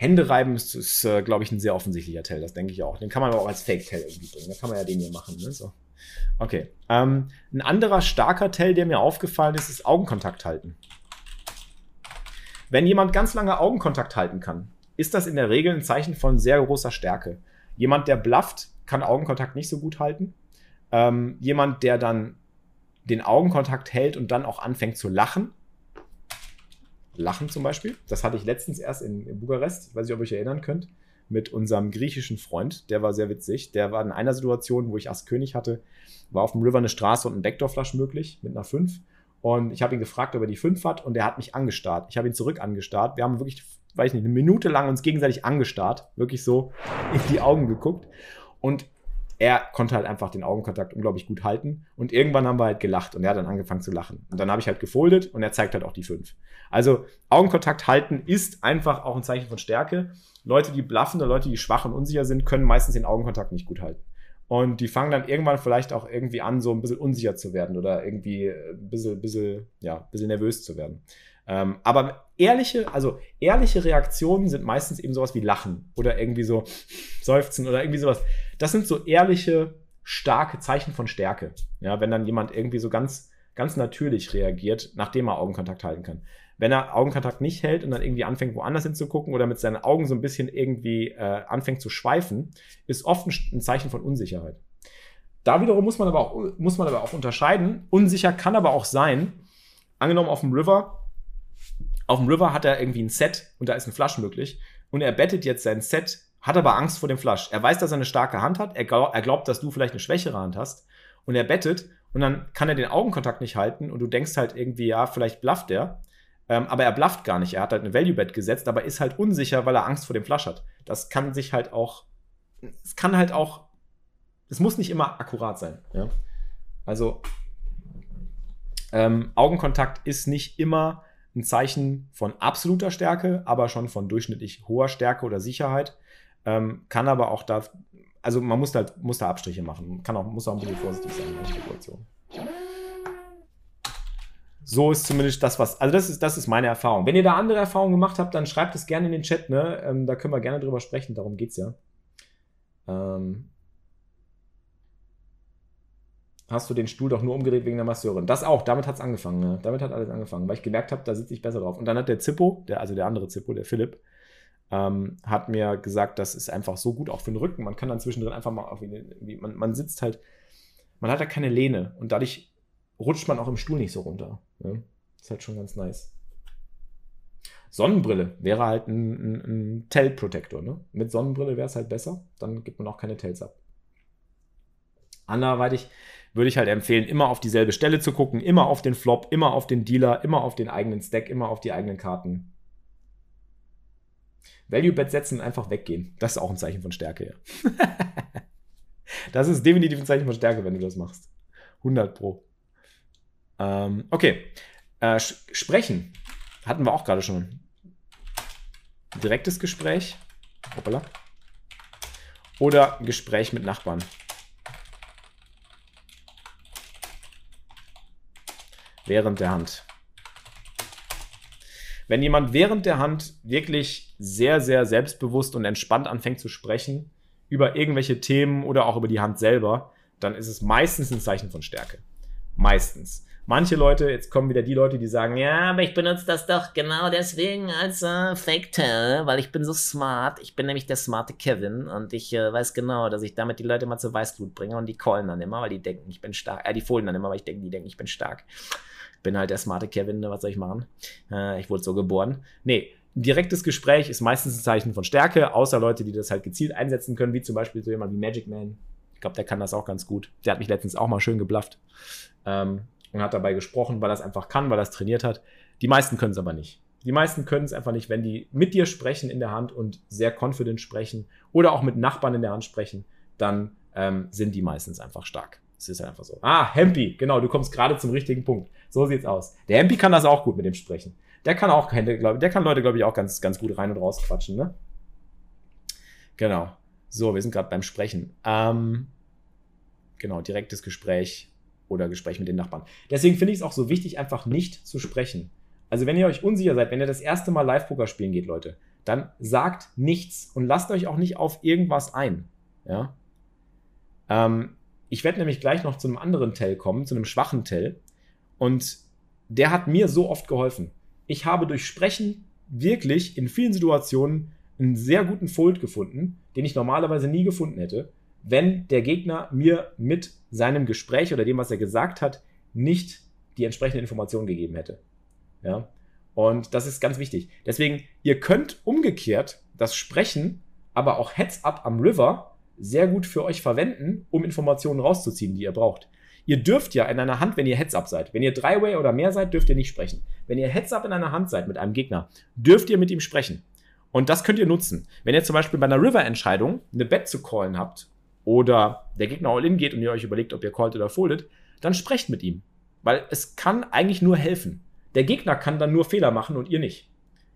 Hände reiben ist, ist äh, glaube ich, ein sehr offensichtlicher Tell, das denke ich auch. Den kann man aber auch als Fake-Tell irgendwie bringen. Da kann man ja den hier machen. Ne? So. Okay. Ähm, ein anderer starker Tell, der mir aufgefallen ist, ist Augenkontakt halten. Wenn jemand ganz lange Augenkontakt halten kann, ist das in der Regel ein Zeichen von sehr großer Stärke. Jemand, der blufft, kann Augenkontakt nicht so gut halten. Ähm, jemand, der dann den Augenkontakt hält und dann auch anfängt zu lachen. Lachen zum Beispiel. Das hatte ich letztens erst in, in Bukarest. Ich weiß nicht, ob ihr euch erinnern könnt. Mit unserem griechischen Freund. Der war sehr witzig. Der war in einer Situation, wo ich Ass König hatte, war auf dem River eine Straße und ein Backdoor-Flash möglich mit einer 5. Und ich habe ihn gefragt, ob er die 5 hat und er hat mich angestarrt. Ich habe ihn zurück angestarrt. Wir haben wirklich weiß nicht, eine Minute lang uns gegenseitig angestarrt, wirklich so in die Augen geguckt. Und er konnte halt einfach den Augenkontakt unglaublich gut halten. Und irgendwann haben wir halt gelacht und er hat dann angefangen zu lachen. Und dann habe ich halt gefoldet und er zeigt halt auch die fünf. Also Augenkontakt halten ist einfach auch ein Zeichen von Stärke. Leute, die bluffen oder Leute, die schwach und unsicher sind, können meistens den Augenkontakt nicht gut halten. Und die fangen dann irgendwann vielleicht auch irgendwie an, so ein bisschen unsicher zu werden oder irgendwie ein bisschen, bisschen, ja, ein bisschen nervös zu werden. Ähm, aber ehrliche, also ehrliche Reaktionen sind meistens eben sowas wie Lachen oder irgendwie so Seufzen oder irgendwie sowas. Das sind so ehrliche, starke Zeichen von Stärke. Ja, wenn dann jemand irgendwie so ganz, ganz natürlich reagiert, nachdem er Augenkontakt halten kann. Wenn er Augenkontakt nicht hält und dann irgendwie anfängt, woanders hinzugucken oder mit seinen Augen so ein bisschen irgendwie äh, anfängt zu schweifen, ist oft ein, Zeichen von Unsicherheit. Da wiederum muss man, aber auch, muss man aber auch unterscheiden. Unsicher kann aber auch sein, angenommen auf dem River, auf dem River hat er irgendwie ein Set und da ist ein Flush möglich. Und er bettet jetzt sein Set, hat aber Angst vor dem Flush. Er weiß, dass er eine starke Hand hat. Er, glaub, er glaubt, dass du vielleicht eine schwächere Hand hast. Und er bettet und dann kann er den Augenkontakt nicht halten und du denkst halt irgendwie, ja, vielleicht blufft er. Ähm, aber er blufft gar nicht. Er hat halt eine Value Bet gesetzt, aber ist halt unsicher, weil er Angst vor dem Flush hat. Das kann sich halt auch, es kann halt auch, es muss nicht immer akkurat sein. Ja? Also ähm, Augenkontakt ist nicht immer ein Zeichen von absoluter Stärke, aber schon von durchschnittlich hoher Stärke oder Sicherheit. Ähm, kann aber auch da also man muss halt, muss da Abstriche machen. Kann auch, muss auch ein bisschen vorsichtig sein in der Spekulation. So ist zumindest das, was. Also, das ist, das ist meine Erfahrung. Wenn ihr da andere Erfahrungen gemacht habt, dann schreibt es gerne in den Chat, ne? Ähm, da können wir gerne drüber sprechen, darum geht's ja. Ähm, hast du den Stuhl doch nur umgedreht wegen der Masseurin. Das auch, damit hat es angefangen. Ne? Damit hat alles angefangen, weil ich gemerkt habe, da sitze ich besser drauf. Und dann hat der Zippo, der, also der andere Zippo, der Philipp, ähm, hat mir gesagt, das ist einfach so gut auch für den Rücken. Man kann dann zwischendrin einfach mal auf man, man sitzt halt, man hat da keine Lehne und dadurch rutscht man auch im Stuhl nicht so runter. Ne? Ist halt schon ganz nice. Sonnenbrille wäre halt ein, ein, ein Tell-Protektor. Ne? Mit Sonnenbrille wäre es halt besser, dann gibt man auch keine Tells ab. Anderweitig würde ich halt empfehlen, immer auf dieselbe Stelle zu gucken, immer auf den Flop, immer auf den Dealer, immer auf den eigenen Stack, immer auf die eigenen Karten. Value-Bet setzen, einfach weggehen. Das ist auch ein Zeichen von Stärke, ja. <laughs> das ist definitiv ein Zeichen von Stärke, wenn du das machst. 100 Pro. Ähm, okay. Äh, sprechen. Hatten wir auch gerade schon. Direktes Gespräch. Hoppala. Oder Gespräch mit Nachbarn. Während der Hand. Wenn jemand während der Hand wirklich sehr, sehr selbstbewusst und entspannt anfängt zu sprechen über irgendwelche Themen oder auch über die Hand selber, dann ist es meistens ein Zeichen von Stärke. Meistens. Manche Leute, jetzt kommen wieder die Leute, die sagen, ja, aber ich benutze das doch genau deswegen als äh, Fake Tell, weil ich bin so smart. Ich bin nämlich der smarte Kevin und ich äh, weiß genau, dass ich damit die Leute mal zur Weißglut bringe und die callen dann immer, weil die denken, ich bin stark. Äh, die fohlen dann immer, weil ich denke, die denken, ich bin stark. Bin halt der smarte Kevin, was soll ich machen? Äh, ich wurde so geboren. Nee, ein direktes Gespräch ist meistens ein Zeichen von Stärke, außer Leute, die das halt gezielt einsetzen können, wie zum Beispiel so jemand wie Magic Man. Ich glaube, der kann das auch ganz gut. Der hat mich letztens auch mal schön geblufft. Ähm, und hat dabei gesprochen, weil er es einfach kann, weil er es trainiert hat. Die meisten können es aber nicht. Die meisten können es einfach nicht, wenn die mit dir sprechen in der Hand und sehr confident sprechen oder auch mit Nachbarn in der Hand sprechen, dann ähm, sind die meistens einfach stark. Es ist einfach so. Ah, Hempi, genau, du kommst gerade zum richtigen Punkt. So sieht's aus. Der Hempi kann das auch gut mit dem Sprechen. Der kann auch keine, glaub, der kann Leute, glaube ich, auch ganz, ganz gut rein und raus quatschen, ne? Genau. So, wir sind gerade beim Sprechen. Ähm, genau, direktes Gespräch oder Gespräch mit den Nachbarn. Deswegen finde ich es auch so wichtig, einfach nicht zu sprechen. Also wenn ihr euch unsicher seid, wenn ihr das erste Mal Live-Poker spielen geht, Leute, dann sagt nichts und lasst euch auch nicht auf irgendwas ein. Ja? Ähm, ich werde nämlich gleich noch zu einem anderen Tell kommen, zu einem schwachen Tell. Und der hat mir so oft geholfen. Ich habe durch Sprechen wirklich in vielen Situationen einen sehr guten Fold gefunden, den ich normalerweise nie gefunden hätte wenn der Gegner mir mit seinem Gespräch oder dem, was er gesagt hat, nicht die entsprechende Information gegeben hätte. Ja? Und das ist ganz wichtig. Deswegen, ihr könnt umgekehrt das Sprechen, aber auch Heads-up am River sehr gut für euch verwenden, um Informationen rauszuziehen, die ihr braucht. Ihr dürft ja in einer Hand, wenn ihr Heads-up seid, wenn ihr Drei-Way oder mehr seid, dürft ihr nicht sprechen. Wenn ihr Heads-up in einer Hand seid mit einem Gegner, dürft ihr mit ihm sprechen. Und das könnt ihr nutzen. Wenn ihr zum Beispiel bei einer River-Entscheidung eine Bet zu callen habt oder der Gegner all in geht und ihr euch überlegt, ob ihr callt oder foldet, dann sprecht mit ihm. Weil es kann eigentlich nur helfen. Der Gegner kann dann nur Fehler machen und ihr nicht.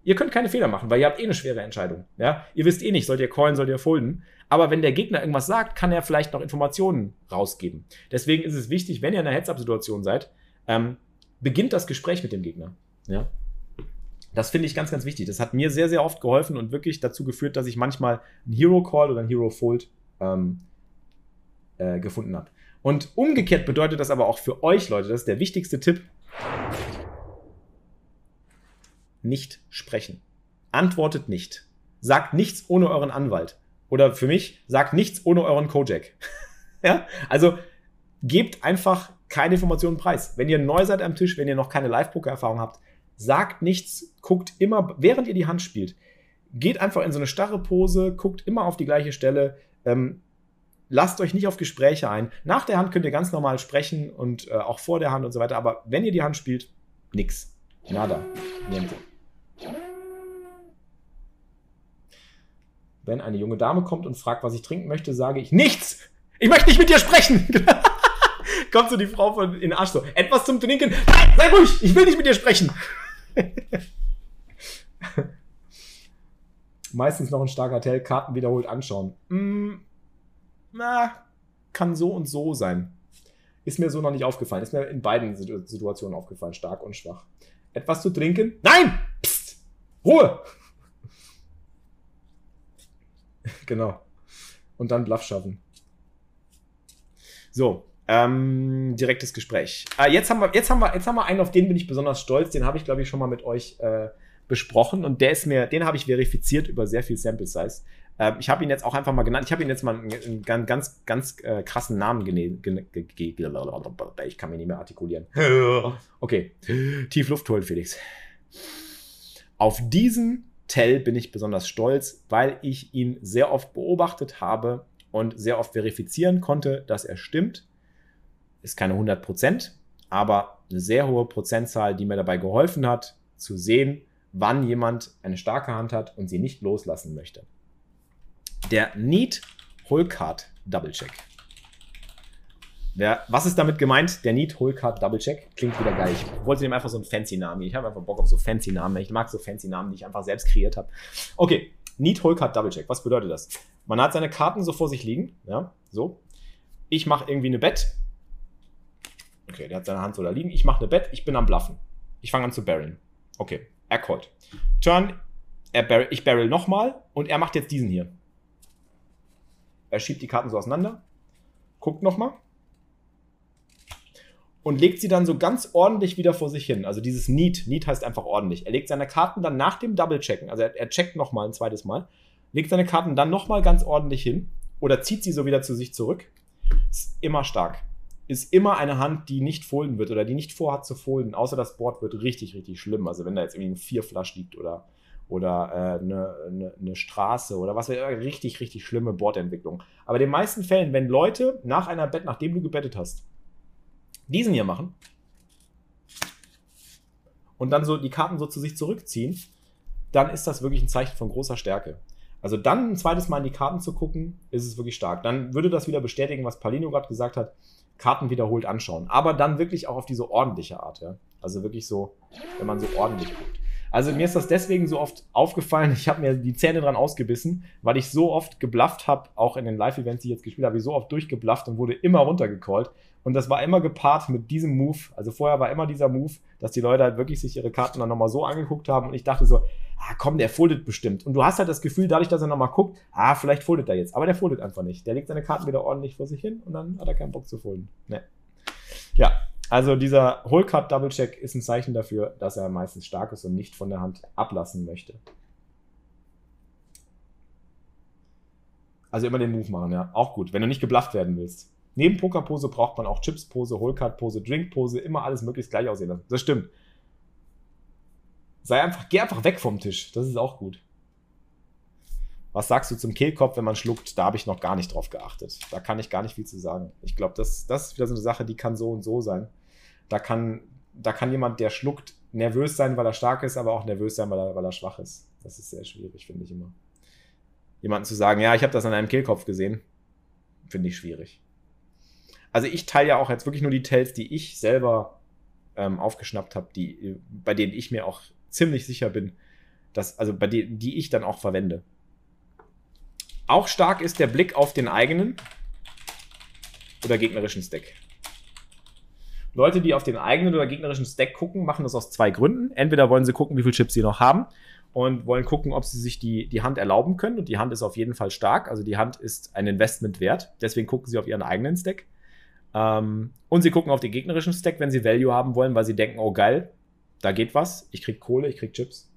Ihr könnt keine Fehler machen, weil ihr habt eh eine schwere Entscheidung. Ja? Ihr wisst eh nicht, sollt ihr callen, sollt ihr folden. Aber wenn der Gegner irgendwas sagt, kann er vielleicht noch Informationen rausgeben. Deswegen ist es wichtig, wenn ihr in einer Heads-Up-Situation seid, ähm, beginnt das Gespräch mit dem Gegner. Ja? Das finde ich ganz, ganz wichtig. Das hat mir sehr, sehr oft geholfen und wirklich dazu geführt, dass ich manchmal einen Hero Call oder einen Hero Fold ähm, äh, gefunden habe. Und umgekehrt bedeutet das aber auch für euch, Leute, das ist der wichtigste Tipp. Nicht sprechen. Antwortet nicht. Sagt nichts ohne euren Anwalt. Oder für mich, sagt nichts ohne euren Kojak. <laughs> ja? Also gebt einfach keine Informationen preis. Wenn ihr neu seid am Tisch, wenn ihr noch keine Live-Poker-Erfahrung habt, sagt nichts, guckt immer, während ihr die Hand spielt, geht einfach in so eine starre Pose, guckt immer auf die gleiche Stelle, ähm, lasst euch nicht auf Gespräche ein. Nach der Hand könnt ihr ganz normal sprechen und äh, auch vor der Hand und so weiter, aber wenn ihr die Hand spielt, nix. Nada. Niente. Wenn eine junge Dame kommt und fragt, was ich trinken möchte, sage ich nichts. Ich möchte nicht mit dir sprechen. <laughs> kommt so die Frau von in den Arsch so. Etwas zum Trinken. Nein, sei ruhig. Ich will nicht mit dir sprechen. <laughs> Meistens noch ein starker Tell. Karten wiederholt anschauen. Mm, na, kann so und so sein. Ist mir so noch nicht aufgefallen. Ist mir in beiden Situationen aufgefallen, stark und schwach. Etwas zu trinken? Nein! Psst! Ruhe! <laughs> genau. Und dann Bluff schaffen. So, ähm, direktes Gespräch. Ah, jetzt, haben wir, jetzt, haben wir, jetzt haben wir einen, auf den bin ich besonders stolz. Den habe ich, glaube ich, schon mal mit euch äh, besprochen. Und der ist mir, den habe ich verifiziert über sehr viel Sample Size. Äh, ich habe ihn jetzt auch einfach mal genannt. Ich habe ihn jetzt mal einen, einen ganz, ganz, ganz äh, krassen Namen gegeben. Ich kann mich nicht mehr artikulieren. <laughs> Okay. Tief Luft holen, Felix. Auf diesen Tell bin ich besonders stolz, weil ich ihn sehr oft beobachtet habe und sehr oft verifizieren konnte, dass er stimmt. Ist keine 100 Prozent, aber eine sehr hohe Prozentzahl, die mir dabei geholfen hat, zu sehen, wann jemand eine starke Hand hat und sie nicht loslassen möchte. Der Need Hole Card Double Check. Der, was ist damit gemeint? Der Need Hole Card Double Check klingt wieder geil. Ich wollte ihm einfach so einen fancy Namen. Ich habe einfach Bock auf so fancy Namen. Ich mag so fancy Namen, die ich einfach selbst kreiert habe. Okay, Need Hole Card Double Check. Was bedeutet das? Man hat seine Karten so vor sich liegen. Ja, so. Ich mache irgendwie eine Bet. Okay, der hat seine Hand so da liegen. Ich mache eine Bet. Ich bin am Bluffen. Ich fange an zu barreln. Okay, er callt. Turn. Er barrel, ich barrel nochmal und er macht jetzt diesen hier. Er schiebt die Karten so auseinander. Guckt nochmal und legt sie dann so ganz ordentlich wieder vor sich hin. Also dieses Need, Need heißt einfach ordentlich. Er legt seine Karten dann nach dem Double-Checken, also er, er checkt nochmal ein zweites Mal, legt seine Karten dann nochmal ganz ordentlich hin oder zieht sie so wieder zu sich zurück. Ist immer stark. Ist immer eine Hand, die nicht folden wird oder die nicht vorhat zu folden, außer das Board wird richtig, richtig schlimm. Also wenn da jetzt irgendwie ein Vierflasch liegt oder, oder äh, eine, eine, eine Straße oder was wäre richtig, richtig schlimme Boardentwicklung. Aber in den meisten Fällen, wenn Leute nach einer Bett, nachdem du gebettet hast, diesen hier machen und dann so die Karten so zu sich zurückziehen, dann ist das wirklich ein Zeichen von großer Stärke. Also dann ein zweites Mal in die Karten zu gucken, ist es wirklich stark. Dann würde das wieder bestätigen, was Palino gerade gesagt hat. Karten wiederholt anschauen. Aber dann wirklich auch auf diese ordentliche Art. Ja? Also wirklich so, wenn man so ordentlich guckt. Also mir ist das deswegen so oft aufgefallen. Ich habe mir die Zähne dran ausgebissen, weil ich so oft geblufft habe, auch in den Live-Events, die ich jetzt gespielt habe, ich so oft durchgeblufft und wurde immer runtergecallt. Und das war immer gepaart mit diesem Move. Also vorher war immer dieser Move, dass die Leute halt wirklich sich ihre Karten dann nochmal so angeguckt haben und ich dachte so, ah komm, der foldet bestimmt. Und du hast halt das Gefühl, dadurch, dass er nochmal guckt, ah, vielleicht foldet er jetzt. Aber der foldet einfach nicht. Der legt seine Karten wieder ordentlich vor sich hin und dann hat er keinen Bock zu folden. Ne. Ja, also dieser Whole Double Check ist ein Zeichen dafür, dass er meistens stark ist und nicht von der Hand ablassen möchte. Also immer den Move machen, ja. Auch gut, wenn du nicht geblufft werden willst. Neben Pokerpose braucht man auch Chips-Pose, Whole-Card-Pose, Drink-Pose, immer alles möglichst gleich aussehen lassen. Das stimmt. Sei einfach, geh einfach weg vom Tisch. Das ist auch gut. Was sagst du zum Kehlkopf, wenn man schluckt? Da habe ich noch gar nicht drauf geachtet. Da kann ich gar nicht viel zu sagen. Ich glaube, das, das ist wieder so eine Sache, die kann so und so sein. Da kann, da kann jemand, der schluckt, nervös sein, weil er stark ist, aber auch nervös sein, weil er, weil er schwach ist. Das ist sehr schwierig, finde ich immer. Jemanden zu sagen, ja, ich habe das an einem Kehlkopf gesehen, finde ich schwierig. Also ich teile ja auch jetzt wirklich nur die Tells, die ich selber ähm, aufgeschnappt habe, die, bei denen ich mir auch ziemlich sicher bin, dass, also bei denen, die ich dann auch verwende. Auch stark ist der Blick auf den eigenen oder gegnerischen Stack. Leute, die auf den eigenen oder gegnerischen Stack gucken, machen das aus zwei Gründen. Entweder wollen sie gucken, wie viele Chips sie noch haben und wollen gucken, ob sie sich die, die Hand erlauben können. Und die Hand ist auf jeden Fall stark. Also die Hand ist ein Investment wert. Deswegen gucken sie auf ihren eigenen Stack. Ähm, und sie gucken auf den gegnerischen Stack, wenn sie Value haben wollen, weil sie denken, oh geil, da geht was. Ich krieg Kohle, ich krieg Chips.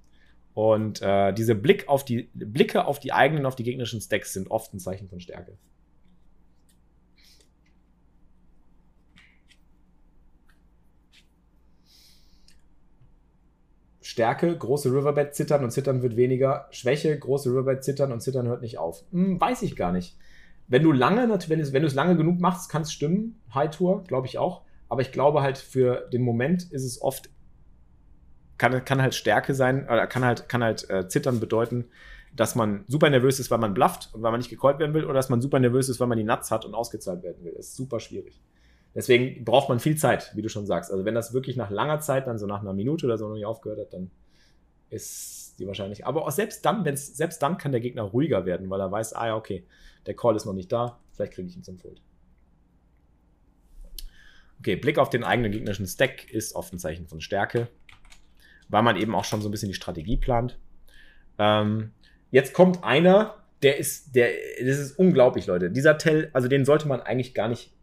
Und äh, diese Blick auf die, Blicke auf die eigenen, auf die gegnerischen Stacks sind oft ein Zeichen von Stärke. Stärke, große Riverbed zittern und zittern wird weniger. Schwäche, große Riverbed zittern und zittern hört nicht auf. Hm, weiß ich gar nicht. Wenn du lange, wenn du, wenn du es lange genug machst, kann es stimmen. High Tour, glaube ich auch. Aber ich glaube halt, für den Moment ist es oft kann, kann halt Stärke sein, oder kann halt, kann halt äh, Zittern bedeuten, dass man super nervös ist, weil man blufft und weil man nicht gecallt werden will, oder dass man super nervös ist, weil man die Nuts hat und ausgezahlt werden will. Das ist super schwierig. Deswegen braucht man viel Zeit, wie du schon sagst. Also wenn das wirklich nach langer Zeit, dann so nach einer Minute oder so noch nicht aufgehört hat, dann ist die wahrscheinlich. Aber auch selbst dann, wenn's, selbst dann kann der Gegner ruhiger werden, weil er weiß, ah ja, okay, der Call ist noch nicht da, vielleicht kriege ich ihn zum Fold. Okay, Blick auf den eigenen gegnerischen Stack ist oft ein Zeichen von Stärke, weil man eben auch schon so ein bisschen die Strategie plant. Ähm, jetzt kommt einer, der ist, der, das ist unglaublich, Leute. Dieser Tell, also den sollte man eigentlich gar nicht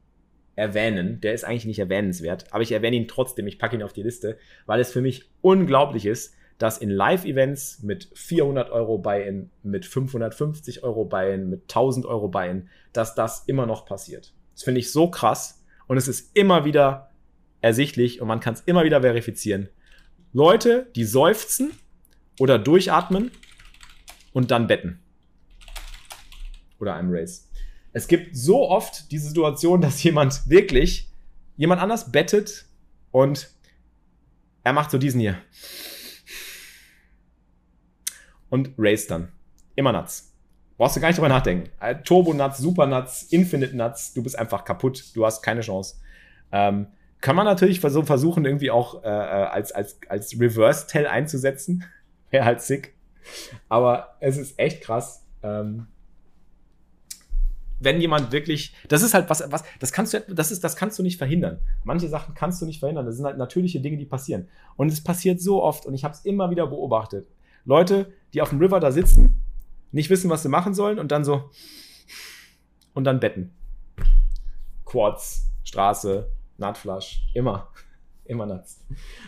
erwähnen. Der ist eigentlich nicht erwähnenswert, aber ich erwähne ihn trotzdem. Ich packe ihn auf die Liste, weil es für mich unglaublich ist, dass in Live-Events mit 400 Euro Buy-in, mit 550 Euro Buy-in, mit 1000 Euro Buy-in, dass das immer noch passiert. Das finde ich so krass und es ist immer wieder ersichtlich und man kann es immer wieder verifizieren. Leute, die seufzen oder durchatmen und dann betten. Oder einem Race. Es gibt so oft die Situation, dass jemand wirklich jemand anders bettet und er macht so diesen hier. Und race dann. Immer Nuts. Brauchst du gar nicht drüber nachdenken. Äh, Turbo Nuts, Super Nuts, Infinite Nuts, du bist einfach kaputt, du hast keine Chance. Ähm, kann man natürlich versuchen, irgendwie auch äh, äh, als, als, als Reverse-Tell einzusetzen. <laughs> Wäre halt sick. Aber es ist echt krass. Ähm, wenn jemand wirklich, das ist halt was, was, das kannst du, das ist, das kannst du nicht verhindern. Manche Sachen kannst du nicht verhindern. Das sind halt natürliche Dinge, die passieren. Und es passiert so oft und ich habe es immer wieder beobachtet. Leute, die auf dem River da sitzen, nicht wissen, was sie machen sollen und dann so und dann betten. Quads, Straße, Nutflush, immer. Immer nuts.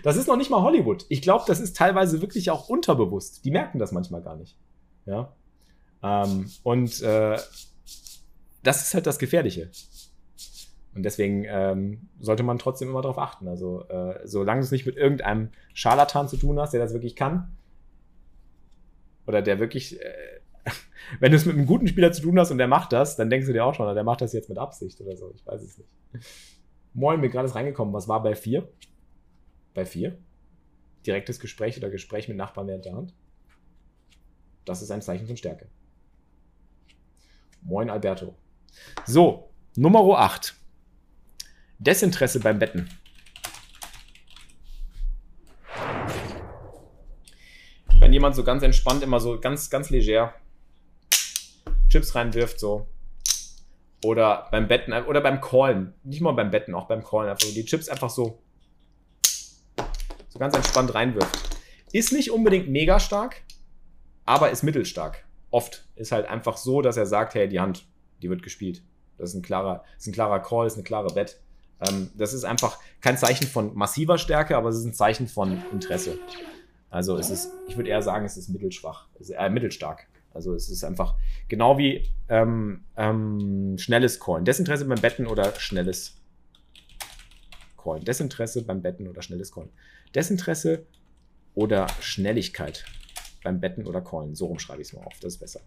Das ist noch nicht mal Hollywood. Ich glaube, das ist teilweise wirklich auch unterbewusst. Die merken das manchmal gar nicht. Ja. Ähm, und äh, das ist halt das Gefährliche. Und deswegen ähm, sollte man trotzdem immer darauf achten. Also, äh, solange du es nicht mit irgendeinem Scharlatan zu tun hast, der das wirklich kann, oder der wirklich, äh, <laughs> wenn du es mit einem guten Spieler zu tun hast und der macht das, dann denkst du dir auch schon, der macht das jetzt mit Absicht oder so. Ich weiß es nicht. Moin, mir gerade reingekommen. Was war bei 4? Bei 4? Direktes Gespräch oder Gespräch mit Nachbarn während der Hand? Das ist ein Zeichen von Stärke. Moin, Alberto. So, Nummer 8. Desinteresse beim Betten. Wenn jemand so ganz entspannt immer so ganz, ganz leger Chips reinwirft, so. Oder beim Betten, oder beim Callen. Nicht mal beim Betten, auch beim Callen. Einfach die Chips einfach so, so ganz entspannt reinwirft. Ist nicht unbedingt mega stark, aber ist mittelstark. Oft ist halt einfach so, dass er sagt, hey, die Hand die wird gespielt. Das ist ein klarer, ist ein klarer Call, ist eine klare Bet. Ähm, das ist einfach kein Zeichen von massiver Stärke, aber es ist ein Zeichen von Interesse. Also es ist, ich würde eher sagen, es ist mittelschwach, äh, mittelstark. Also es ist einfach genau wie ähm, ähm, schnelles Callen. Desinteresse beim Betten oder schnelles Callen. Desinteresse beim Betten oder schnelles Callen. Desinteresse oder Schnelligkeit beim Betten oder Callen. So rum schreibe ich es mal auf, das ist besser.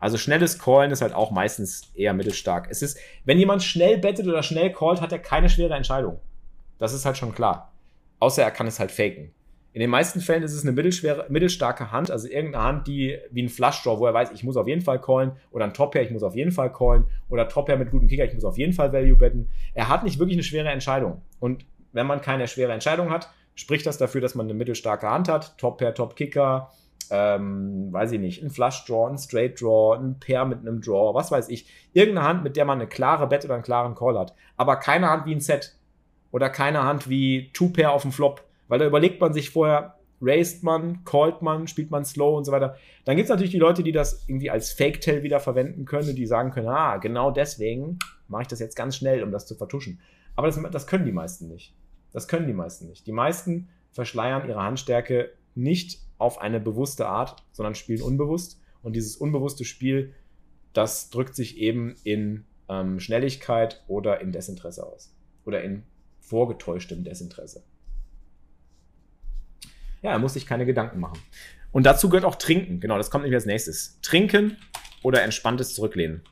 Also schnelles Callen ist halt auch meistens eher mittelstark. Es ist, wenn jemand schnell bettet oder schnell callt, hat er keine schwere Entscheidung. Das ist halt schon klar. Außer er kann es halt faken. In den meisten Fällen ist es eine mittelschwere, mittelstarke Hand, also irgendeine Hand, die wie ein Flush-Draw, wo er weiß, ich muss auf jeden Fall callen, oder ein Top-Pair, ich muss auf jeden Fall callen, oder Top-Pair mit gutem Kicker, ich muss auf jeden Fall Value betten. Er hat nicht wirklich eine schwere Entscheidung. Und wenn man keine schwere Entscheidung hat, spricht das dafür, dass man eine mittelstarke Hand hat. Top-Pair, Top-Kicker, ähm, weiß ich nicht, ein Flush Draw, ein Straight Draw, ein Pair mit einem Draw, was weiß ich. Irgendeine Hand, mit der man eine klare Bet oder einen klaren Call hat. Aber keine Hand wie ein Set. Oder keine Hand wie Two Pair auf dem Flop. Weil da überlegt man sich vorher, raced man, callt man, spielt man slow und so weiter. Dann gibt es natürlich die Leute, die das irgendwie als Fake-Tell wieder verwenden können und die sagen können, ah, genau deswegen mache ich das jetzt ganz schnell, um das zu vertuschen. Aber das, das können die meisten nicht. Das können die meisten nicht. Die meisten verschleiern ihre Handstärke nicht auf eine bewusste Art, sondern spielen unbewusst. Und dieses unbewusste Spiel, das drückt sich eben in ähm, Schnelligkeit oder in Desinteresse aus. Oder in vorgetäuschtem Desinteresse. Ja, er muss sich keine Gedanken machen. Und dazu gehört auch Trinken. Genau, das kommt nämlich als nächstes. Trinken oder entspanntes Zurücklehnen.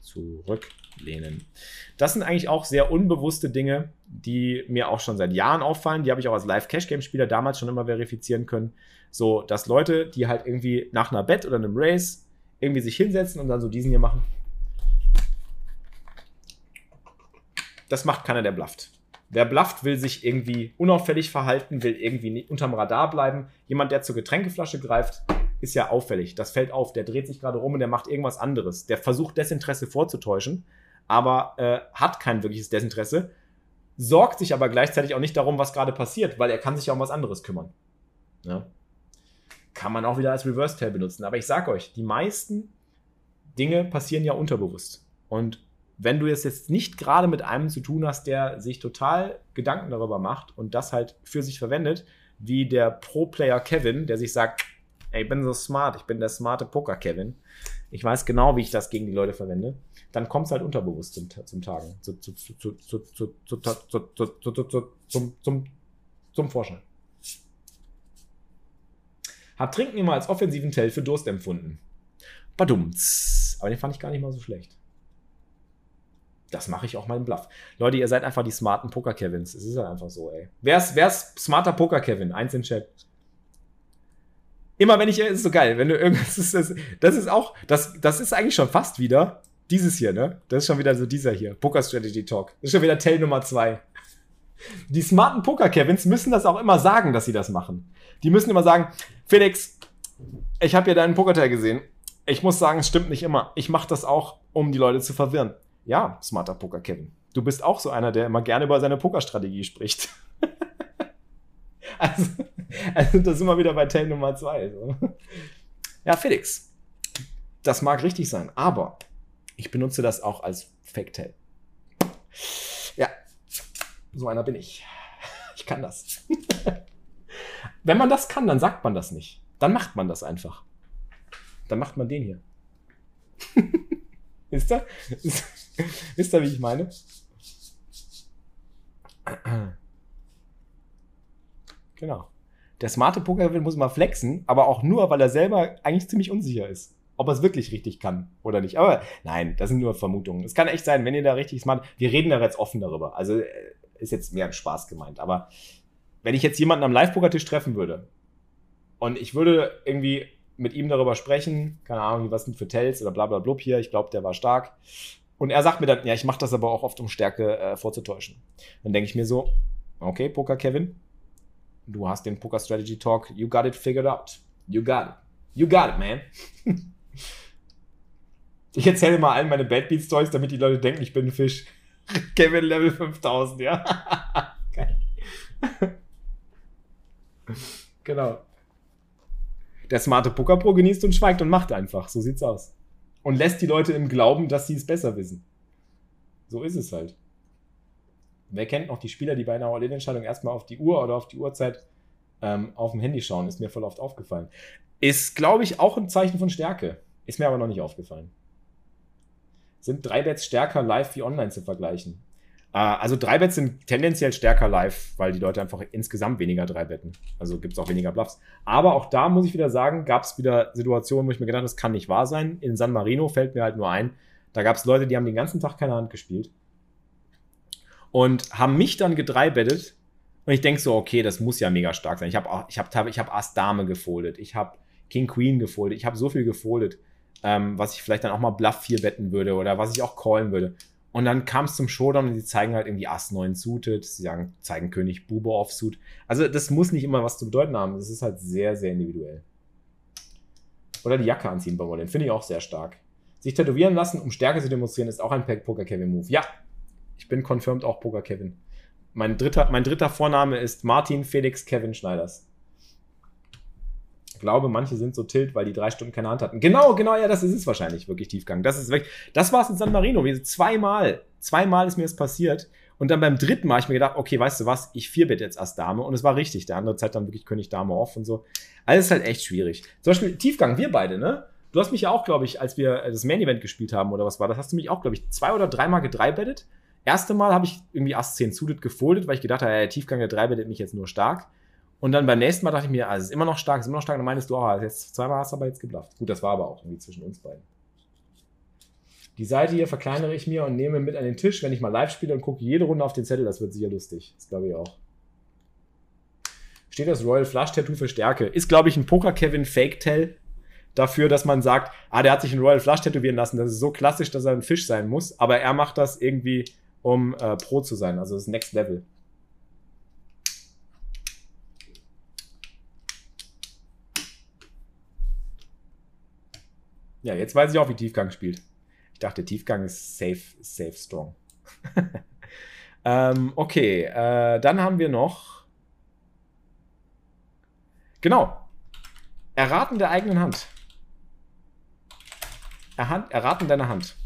Zurücklehnen. Das sind eigentlich auch sehr unbewusste Dinge, die mir auch schon seit Jahren auffallen. Die habe ich auch als Live-Cash-Game-Spieler damals schon immer verifizieren können. So, dass Leute, die halt irgendwie nach einer Bet oder einem Race irgendwie sich hinsetzen und dann so diesen hier machen. Das macht keiner, der blufft. Wer blufft, will sich irgendwie unauffällig verhalten, will irgendwie unterm Radar bleiben. Jemand, der zur Getränkeflasche greift, ist ja auffällig. Das fällt auf. Der dreht sich gerade rum und der macht irgendwas anderes. Der versucht Desinteresse vorzutäuschen, aber äh, hat kein wirkliches Desinteresse, sorgt sich aber gleichzeitig auch nicht darum, was gerade passiert, weil er kann sich ja um was anderes kümmern. Ja. Kann man auch wieder als Reverse Tail benutzen. Aber ich sag euch, die meisten Dinge passieren ja unterbewusst. Und wenn du es jetzt nicht gerade mit einem zu tun hast, der sich total Gedanken darüber macht und das halt für sich verwendet, wie der Pro-Player Kevin, der sich sagt, ich bin so smart, ich bin der smarte Poker-Kevin. Ich weiß genau, wie ich das gegen die Leute verwende. Dann kommt es halt unterbewusst zum, zum Tagen, zu, zu, zu, zum, zum, zum Vorschein. Hab Trinken immer als offensiven Tell für Durst empfunden. Badumts. Aber den fand ich gar nicht mal so schlecht. Das mache ich auch mal im Bluff. Leute, ihr seid einfach die smarten Poker-Kevins. Es ist halt einfach so, ey. Wer ist, wer ist smarter Poker-Kevin? Eins in Chat. Immer wenn ich, ist so geil, wenn du irgendwas, <laughs> das ist, das ist auch, das, das ist eigentlich schon fast wieder dieses hier, ne? Das ist schon wieder so dieser hier. Poker Strategy Talk. Das ist schon wieder Tell Nummer zwei. Die smarten Poker-Kevins müssen das auch immer sagen, dass sie das machen. Die müssen immer sagen, Felix, ich habe ja deinen Pokerteil gesehen. Ich muss sagen, es stimmt nicht immer. Ich mache das auch, um die Leute zu verwirren. Ja, smarter Poker-Kevin. Du bist auch so einer, der immer gerne über seine Pokerstrategie spricht. <laughs> <laughs> also, also, das ist immer wieder bei Tell Nummer zwei. So. Ja, Felix, das mag richtig sein, aber ich benutze das auch als Fake-Tail. Ja, so einer bin ich. Ich kann das. <laughs> Wenn man das kann, dann sagt man das nicht. Dann macht man das einfach. Dann macht man den hier. <laughs> ist er? Ist er, wie ich meine? <clears throat> Genau. Der smarte Pokerwin muss mal flexen, aber auch nur, weil er selber eigentlich ziemlich unsicher ist. Ob er es wirklich richtig kann oder nicht. Aber nein, das sind nur Vermutungen. Es kann echt sein, wenn ihr da richtig smart. Wir reden da jetzt offen darüber. Also äh, ist jetzt mehr ein Spaß gemeint. Aber wenn ich jetzt jemanden am Live-Pokertisch treffen würde und ich würde irgendwie mit ihm darüber sprechen, keine Ahnung, was sind für Tells oder bla bla blub hier, ich glaube, der war stark. Und er sagt mir dann, ja, ich mache das aber auch oft, um Stärke äh, vorzutäuschen. Dann denke ich mir so, okay, Poker Kevin, du hast den Poker Strategy Talk, you got it figured out. You got it. You got it, man. ich erzähle mal allen meine Bad Beat Stories, damit die Leute denken, ich bin ein Fisch. <laughs> Kevin Level 5000, ja. <laughs> Geil. genau. Der smarte Poker Pro genießt und schweigt und macht einfach. So sieht's aus. Und lässt die Leute im Glauben, dass sie es besser wissen. So ist es halt. Wer kennt noch die Spieler, die bei einer All-In-Entscheidung erstmal auf die Uhr oder auf die Uhrzeit ähm, auf dem Handy schauen? Ist mir voll oft aufgefallen. Ist, glaube ich, auch ein Zeichen von Stärke. Ist mir aber noch nicht aufgefallen. Sind drei Bets stärker live wie online zu vergleichen? Äh, also drei Bets sind tendenziell stärker live, weil die Leute einfach insgesamt weniger drei betten. Also gibt es auch weniger Bluffs. Aber auch da muss ich wieder sagen, gab es wieder Situationen, wo ich mir gedacht habe, das kann nicht wahr sein. In San Marino fällt mir halt nur ein, da gab es Leute, die haben den ganzen Tag keine Hand gespielt und haben mich dann gedreibettet. Und ich denke so, okay, das muss ja mega stark sein. Ich habe ich hab, ich hab Ass Dame gefoldet, ich habe King Queen gefoldet, ich habe so viel gefoldet, ähm, was ich vielleicht dann auch mal Bluff 4 wetten würde oder was ich auch callen würde. Und dann kam es zum Showdown und sie zeigen halt irgendwie Ass 9 suited, sie sagen, zeigen König Bube offsuit. Also das muss nicht immer was zu bedeuten haben. Das ist halt sehr, sehr individuell. Oder die Jacke anziehen bei Wollen. Finde ich auch sehr stark. Sich tätowieren lassen, um Stärke zu demonstrieren, ist auch ein Poker-Kevin-Move. Ja, ich bin confirmed auch Poker-Kevin. Mein dritter, mein dritter Vorname ist Martin Felix Kevin Schneiders. Ich glaube, manche sind so tilt, weil die drei Stunden keine Hand hatten. Genau, genau, ja, das ist es wahrscheinlich, wirklich Tiefgang. Das ist weg. Das war es in San Marino. Zweimal, zweimal ist mir das passiert. Und dann beim dritten Mal habe ich mir gedacht, okay, weißt du was, ich vierbett jetzt als Dame. Und es war richtig. Der andere Zeit dann wirklich König Dame off und so. Also ist halt echt schwierig. Zum Beispiel Tiefgang, wir beide, ne? Du hast mich ja auch, glaube ich, als wir das Main Event gespielt haben oder was war das, hast du mich auch, glaube ich, zwei oder dreimal gedreibettet. Erste Mal habe ich irgendwie Ass 10 suited gefoldet, weil ich gedacht habe, der Tiefgang der dreibettet mich jetzt nur stark. Und dann beim nächsten Mal dachte ich mir, also es ist immer noch stark, es ist immer noch stark. Und dann meinst du, oh, jetzt zweimal hast du aber jetzt geblufft. Gut, das war aber auch irgendwie zwischen uns beiden. Die Seite hier verkleinere ich mir und nehme mit an den Tisch, wenn ich mal live spiele und gucke jede Runde auf den Zettel. Das wird sicher lustig. Das glaube ich auch. Steht das Royal Flush Tattoo für Stärke? Ist, glaube ich, ein Poker-Kevin Fake-Tell dafür, dass man sagt, ah, der hat sich ein Royal Flush tätowieren lassen. Das ist so klassisch, dass er ein Fisch sein muss. Aber er macht das irgendwie, um äh, Pro zu sein. Also das Next Level. Ja, jetzt weiß ich auch, wie Tiefgang spielt. Ich dachte, Tiefgang ist safe, safe strong. <laughs> ähm, okay, äh, dann haben wir noch. Genau. Erraten der eigenen Hand. Erhand, erraten deiner Hand.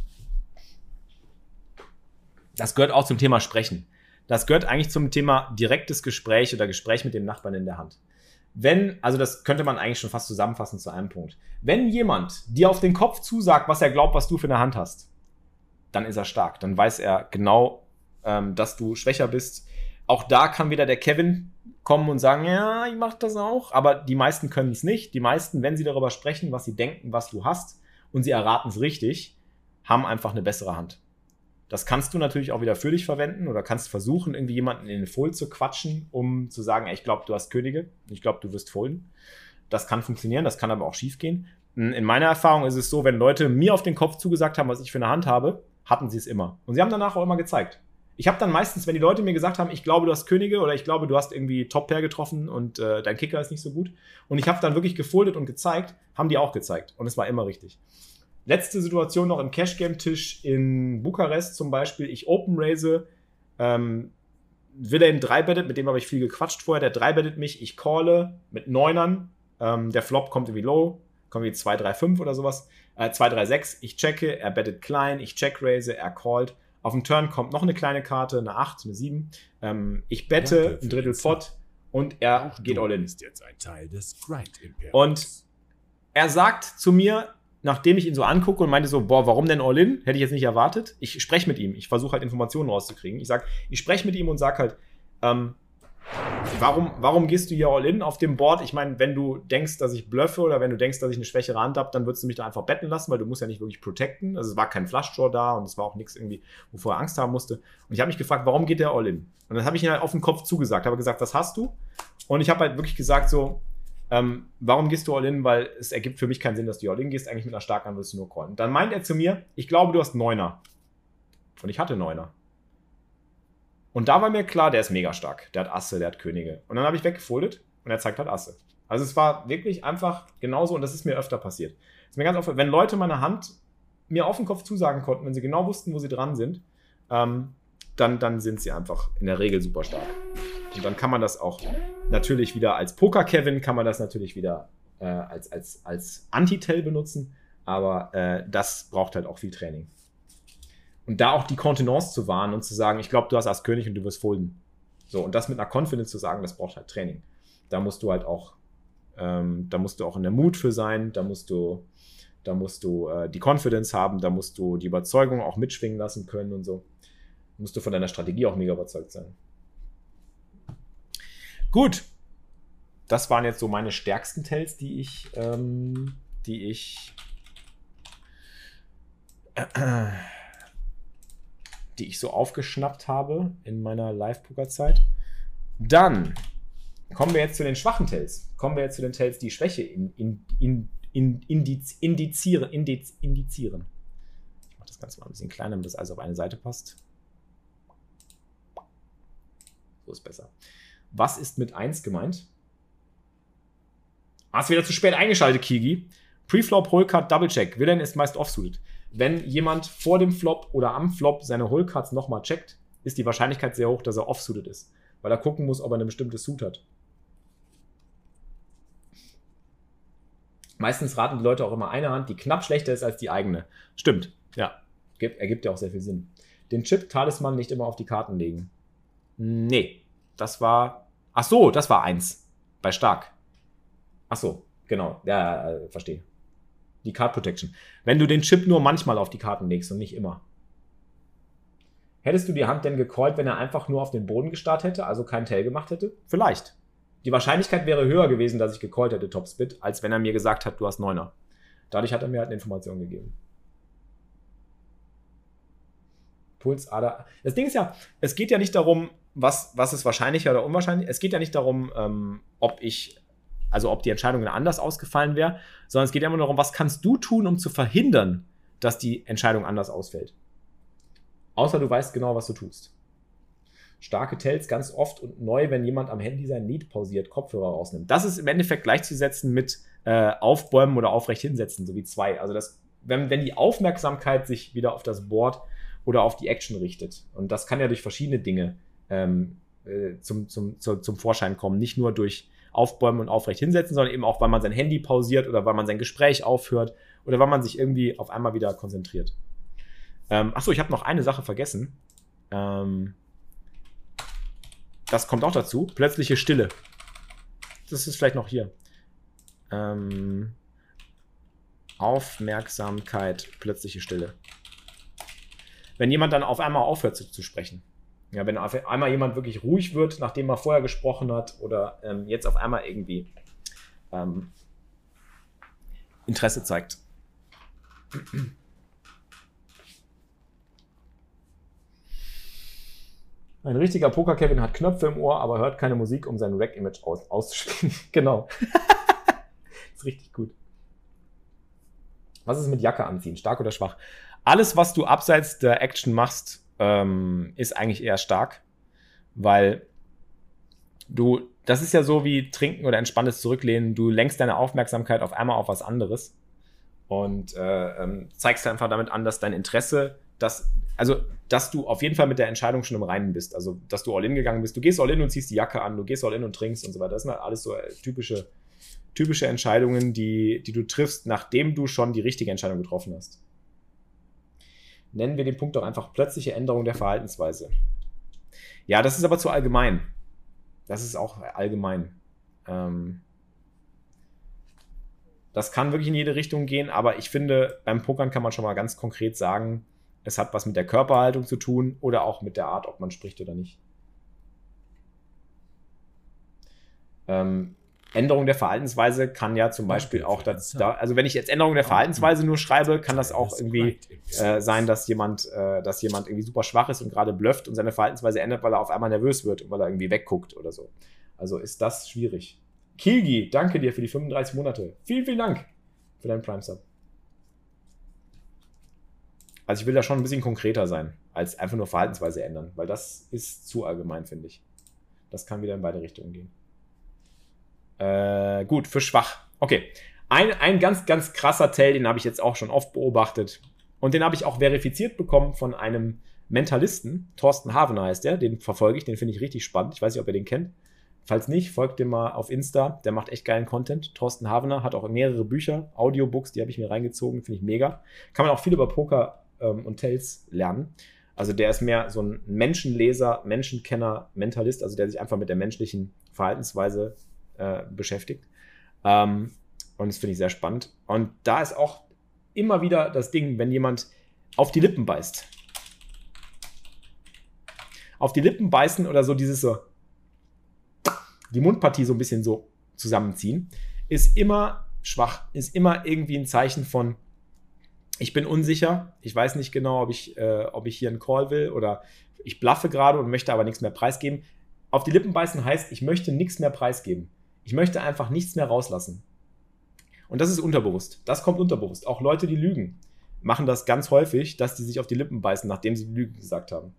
Das gehört auch zum Thema Sprechen. Das gehört eigentlich zum Thema direktes Gespräch oder Gespräch mit dem Nachbarn in der Hand. Wenn, also das könnte man eigentlich schon fast zusammenfassen zu einem Punkt. Wenn jemand dir auf den Kopf zusagt, was er glaubt, was du für eine Hand hast, dann ist er stark. Dann weiß er genau, ähm, dass du schwächer bist. Auch da kann wieder der Kevin kommen und sagen, ja, ich mach das auch. Aber die meisten können es nicht. Die meisten, wenn sie darüber sprechen, was sie denken, was du hast, und sie erraten es richtig, haben einfach eine bessere Hand. Das kannst du natürlich auch wieder für dich verwenden oder kannst versuchen, irgendwie jemanden in den Fold zu quatschen, um zu sagen, ich glaube, du hast Könige, ich glaube, du wirst folden. Das kann funktionieren, das kann aber auch schief gehen. In meiner Erfahrung ist es so, wenn Leute mir auf den Kopf zugesagt haben, was ich für eine Hand habe, hatten sie es immer. Und sie haben danach auch immer gezeigt. Ich habe dann meistens, wenn die Leute mir gesagt haben, ich glaube, du hast Könige oder ich glaube, du hast irgendwie Top-Pair getroffen und äh, dein Kicker ist nicht so gut, und ich habe dann wirklich gefoldet und gezeigt, haben die auch gezeigt. Und es war immer richtig. Letzte Situation noch im Cash-Game-Tisch in Bukarest zum Beispiel. Ich open raise, ähm, Villain 3-bettet, mit dem habe ich viel gequatscht vorher. Der 3-bettet mich, ich calle mit Neunern. Ähm, der Flop kommt irgendwie low, kommt wie 2, 3, 5 oder sowas. Äh, 2, 3, 6, ich checke, er bettet klein, ich check raise, er callt. Auf dem Turn kommt noch eine kleine Karte, eine 8, eine 7. Ähm, ich bette ein Drittel Pot und er Auch geht all in. bist jetzt ein Teil des Grind Imperiums. Und er sagt zu mir, nachdem ich ihn so angucke und meinte so, boah, warum denn All-In? Hätte ich jetzt nicht erwartet. Ich spreche mit ihm. Ich versuche halt Informationen rauszukriegen. Ich sag, ich spreche mit ihm und sag halt, ähm, warum, warum gehst du hier All-In auf dem Board? Ich meine, wenn du denkst, dass ich bluffe oder wenn du denkst, dass ich eine schwächere Hand habe, dann würdest du mich da einfach betten lassen, weil du musst ja nicht wirklich protecten. Also es war kein Flush-Draw da und es war auch nichts irgendwie, wovor er Angst haben musste. Und ich habe mich gefragt, warum geht der All-In? Und dann habe ich ihn halt auf den Kopf zugesagt. Habe gesagt, was hast du? Und ich habe halt wirklich gesagt so, ähm, warum gehst du All-In? Weil es ergibt für mich keinen Sinn, dass du All-In gehst. Eigentlich mit einer starken Hand würdest du nur callen. Dann meint er zu mir, ich glaube, du hast Neuner. Und ich hatte Neuner. Und da war mir klar, der ist mega stark. Der hat Asse, der hat Könige. Und dann habe ich weggefoldet und er zeigt halt Asse. Also es war wirklich einfach genauso und das ist mir öfter passiert. ist mir ganz oft, wenn Leute meine Hand mir auf den Kopf zusagen konnten, wenn sie genau wussten, wo sie dran sind, ähm, dann, dann sind sie einfach in der Regel super stark. Und dann kann man das auch natürlich wieder als Poker-Kevin, kann man das natürlich wieder äh, als, als, als Anti-Tell benutzen, aber äh, das braucht halt auch viel Training. Und da auch die Kontenance zu wahren und zu sagen, ich glaube, du hast Ass König und du wirst folden. So, und das mit einer Confidence zu sagen, das braucht halt Training. Da musst du halt auch, ähm, da musst du auch in der Mut für sein, da musst du, da musst du äh, die Confidence haben, da musst du die Überzeugung auch mitschwingen lassen können und so. Musst du von deiner Strategie auch mega überzeugt sein. Gut. Das waren jetzt so meine stärksten Tells, die ich, ähm, die ich, <clears throat> die ich so aufgeschnappt habe in meiner Live-Poker-Zeit. Dann kommen wir jetzt zu den schwachen Tells. Kommen wir jetzt zu den Tells, die Schwäche in, in, in, in, indiz, indizieren, indiz, indizieren. Ich mache das Ganze mal ein bisschen kleiner, damit das alles auf eine Seite passt. So ist besser. Was ist mit 1 gemeint? Hast wieder zu spät eingeschaltet, Kigi. Preflop, Holecard, Double Check. Villain ist meist offsuited. Wenn jemand vor dem Flop oder am Flop seine Holecards nochmal checkt, ist die Wahrscheinlichkeit sehr hoch, dass er offsuited ist. Weil er gucken muss, ob er eine bestimmte Suit hat. Meistens raten die Leute auch immer eine Hand, die knapp schlechter ist als die eigene. Stimmt, ja. Gibt, ergibt ja auch sehr viel Sinn. Den Chip Talisman nicht immer auf die Karten legen. Nee, das war. Ach so, das war eins. Bei Stark. Ach so, genau. Ja, äh, verstehe. Die Card Protection. Wenn du den Chip nur manchmal auf die Karten legst und nicht immer. Hättest du die Hand denn gecallt, wenn er einfach nur auf den Boden gestarrt hätte, also keinen Tail gemacht hätte? Vielleicht. Die Wahrscheinlichkeit wäre höher gewesen, dass ich gecallt hätte, Topspit, als wenn er mir gesagt hat, du hast Neuner. Dadurch hat er mir halt eine Information gegeben. Pulsader. Das Ding ist ja, es geht ja nicht darum, was, was ist wahrscheinlicher oder unwahrscheinlich. Es geht ja nicht darum, ähm, ob ich, also ob die Entscheidung anders ausgefallen wäre, sondern es geht ja immer darum, was kannst du tun, um zu verhindern, dass die Entscheidung anders ausfällt. Außer du weißt genau, was du tust. Starke Tells ganz oft und neu, wenn jemand am Handy sein Lied pausiert, Kopfhörer rausnimmt. Das ist im Endeffekt gleichzusetzen mit äh, Aufbäumen oder aufrecht hinsetzen, so wie zwei. Also das wenn, wenn die Aufmerksamkeit sich wieder auf das Board oder auf die Action richtet. Und das kann ja durch verschiedene Dinge ähm, äh, zum, zum, zu, zum Vorschein kommen. Nicht nur durch Aufbäumen und aufrecht hinsetzen, sondern eben auch, weil man sein Handy pausiert oder weil man sein Gespräch aufhört oder weil man sich irgendwie auf einmal wieder konzentriert. Ähm, achso, ich habe noch eine Sache vergessen. Ähm, das kommt auch dazu. Plötzliche Stille. Das ist vielleicht noch hier. Ähm, Aufmerksamkeit, plötzliche Stille. Wenn jemand dann auf einmal aufhört zu, zu sprechen. Ja, wenn auf einmal jemand wirklich ruhig wird, nachdem er vorher gesprochen hat, oder ähm, jetzt auf einmal irgendwie ähm, Interesse zeigt. Ein richtiger Poker-Kevin hat Knöpfe im Ohr, aber hört keine Musik, um sein Rack-Image aus auszuspielen. <laughs> genau. <laughs> ist richtig gut. Was ist mit Jacke anziehen? Stark oder schwach? Alles, was du abseits der Action machst, ähm, ist eigentlich eher stark, weil du, das ist ja so wie trinken oder entspanntes Zurücklehnen. Du lenkst deine Aufmerksamkeit auf einmal auf was anderes und äh, ähm, zeigst einfach damit an, dass dein Interesse, dass, also, dass du auf jeden Fall mit der Entscheidung schon im Reinen bist. Also, dass du all in gegangen bist. Du gehst all in und ziehst die Jacke an, du gehst all in und trinkst und so weiter. Das sind halt alles so äh, typische, typische Entscheidungen, die, die du triffst, nachdem du schon die richtige Entscheidung getroffen hast. Nennen wir den Punkt doch einfach plötzliche Änderung der Verhaltensweise. Ja, das ist aber zu allgemein. Das ist auch allgemein. Ähm, das kann wirklich in jede Richtung gehen, aber ich finde, beim Pokern kann man schon mal ganz konkret sagen, es hat was mit der Körperhaltung zu tun oder auch mit der Art, ob man spricht oder nicht. Ähm, Änderung der Verhaltensweise kann ja zum Beispiel auch das, da, also wenn ich jetzt Änderung der Verhaltensweise nur schreibe, kann das auch irgendwie äh, sein, dass jemand, äh, dass jemand irgendwie super schwach ist und gerade blufft und seine Verhaltensweise ändert, weil er auf einmal nervös wird und weil er irgendwie wegguckt oder so. Also ist das schwierig. Kilgi, danke dir für die 35 Monate. Vielen, vielen Dank für deinen Prime Sub. Also ich will da schon ein bisschen konkreter sein, als einfach nur Verhaltensweise ändern, weil das ist zu allgemein, finde ich. Das kann wieder in beide Richtungen gehen. Äh, gut, für schwach. Okay. Ein, ein ganz, ganz krasser Tell, den habe ich jetzt auch schon oft beobachtet. Und den habe ich auch verifiziert bekommen von einem Mentalisten. Thorsten Havener heißt der. Den verfolge ich, den finde ich richtig spannend. Ich weiß nicht, ob ihr den kennt. Falls nicht, folgt dem mal auf Insta. Der macht echt geilen Content. Thorsten Havener hat auch mehrere Bücher, Audiobooks, die habe ich mir reingezogen. Finde ich mega. Kann man auch viel über Poker ähm, und Tells lernen. Also der ist mehr so ein Menschenleser, Menschenkenner, Mentalist, also der sich einfach mit der menschlichen Verhaltensweise äh, beschäftigt. Ähm, und das finde ich sehr spannend. Und da ist auch immer wieder das Ding, wenn jemand auf die Lippen beißt. Auf die Lippen beißen oder so dieses so, die Mundpartie so ein bisschen so zusammenziehen, ist immer schwach, ist immer irgendwie ein Zeichen von, ich bin unsicher, ich weiß nicht genau, ob ich, äh, ob ich hier einen Call will oder ich blaffe gerade und möchte aber nichts mehr preisgeben. Auf die Lippen beißen heißt, ich möchte nichts mehr preisgeben. Ich möchte einfach nichts mehr rauslassen. Und das ist unterbewusst. Das kommt unterbewusst. Auch Leute, die lügen, machen das ganz häufig, dass die sich auf die Lippen beißen, nachdem sie die Lüge gesagt haben.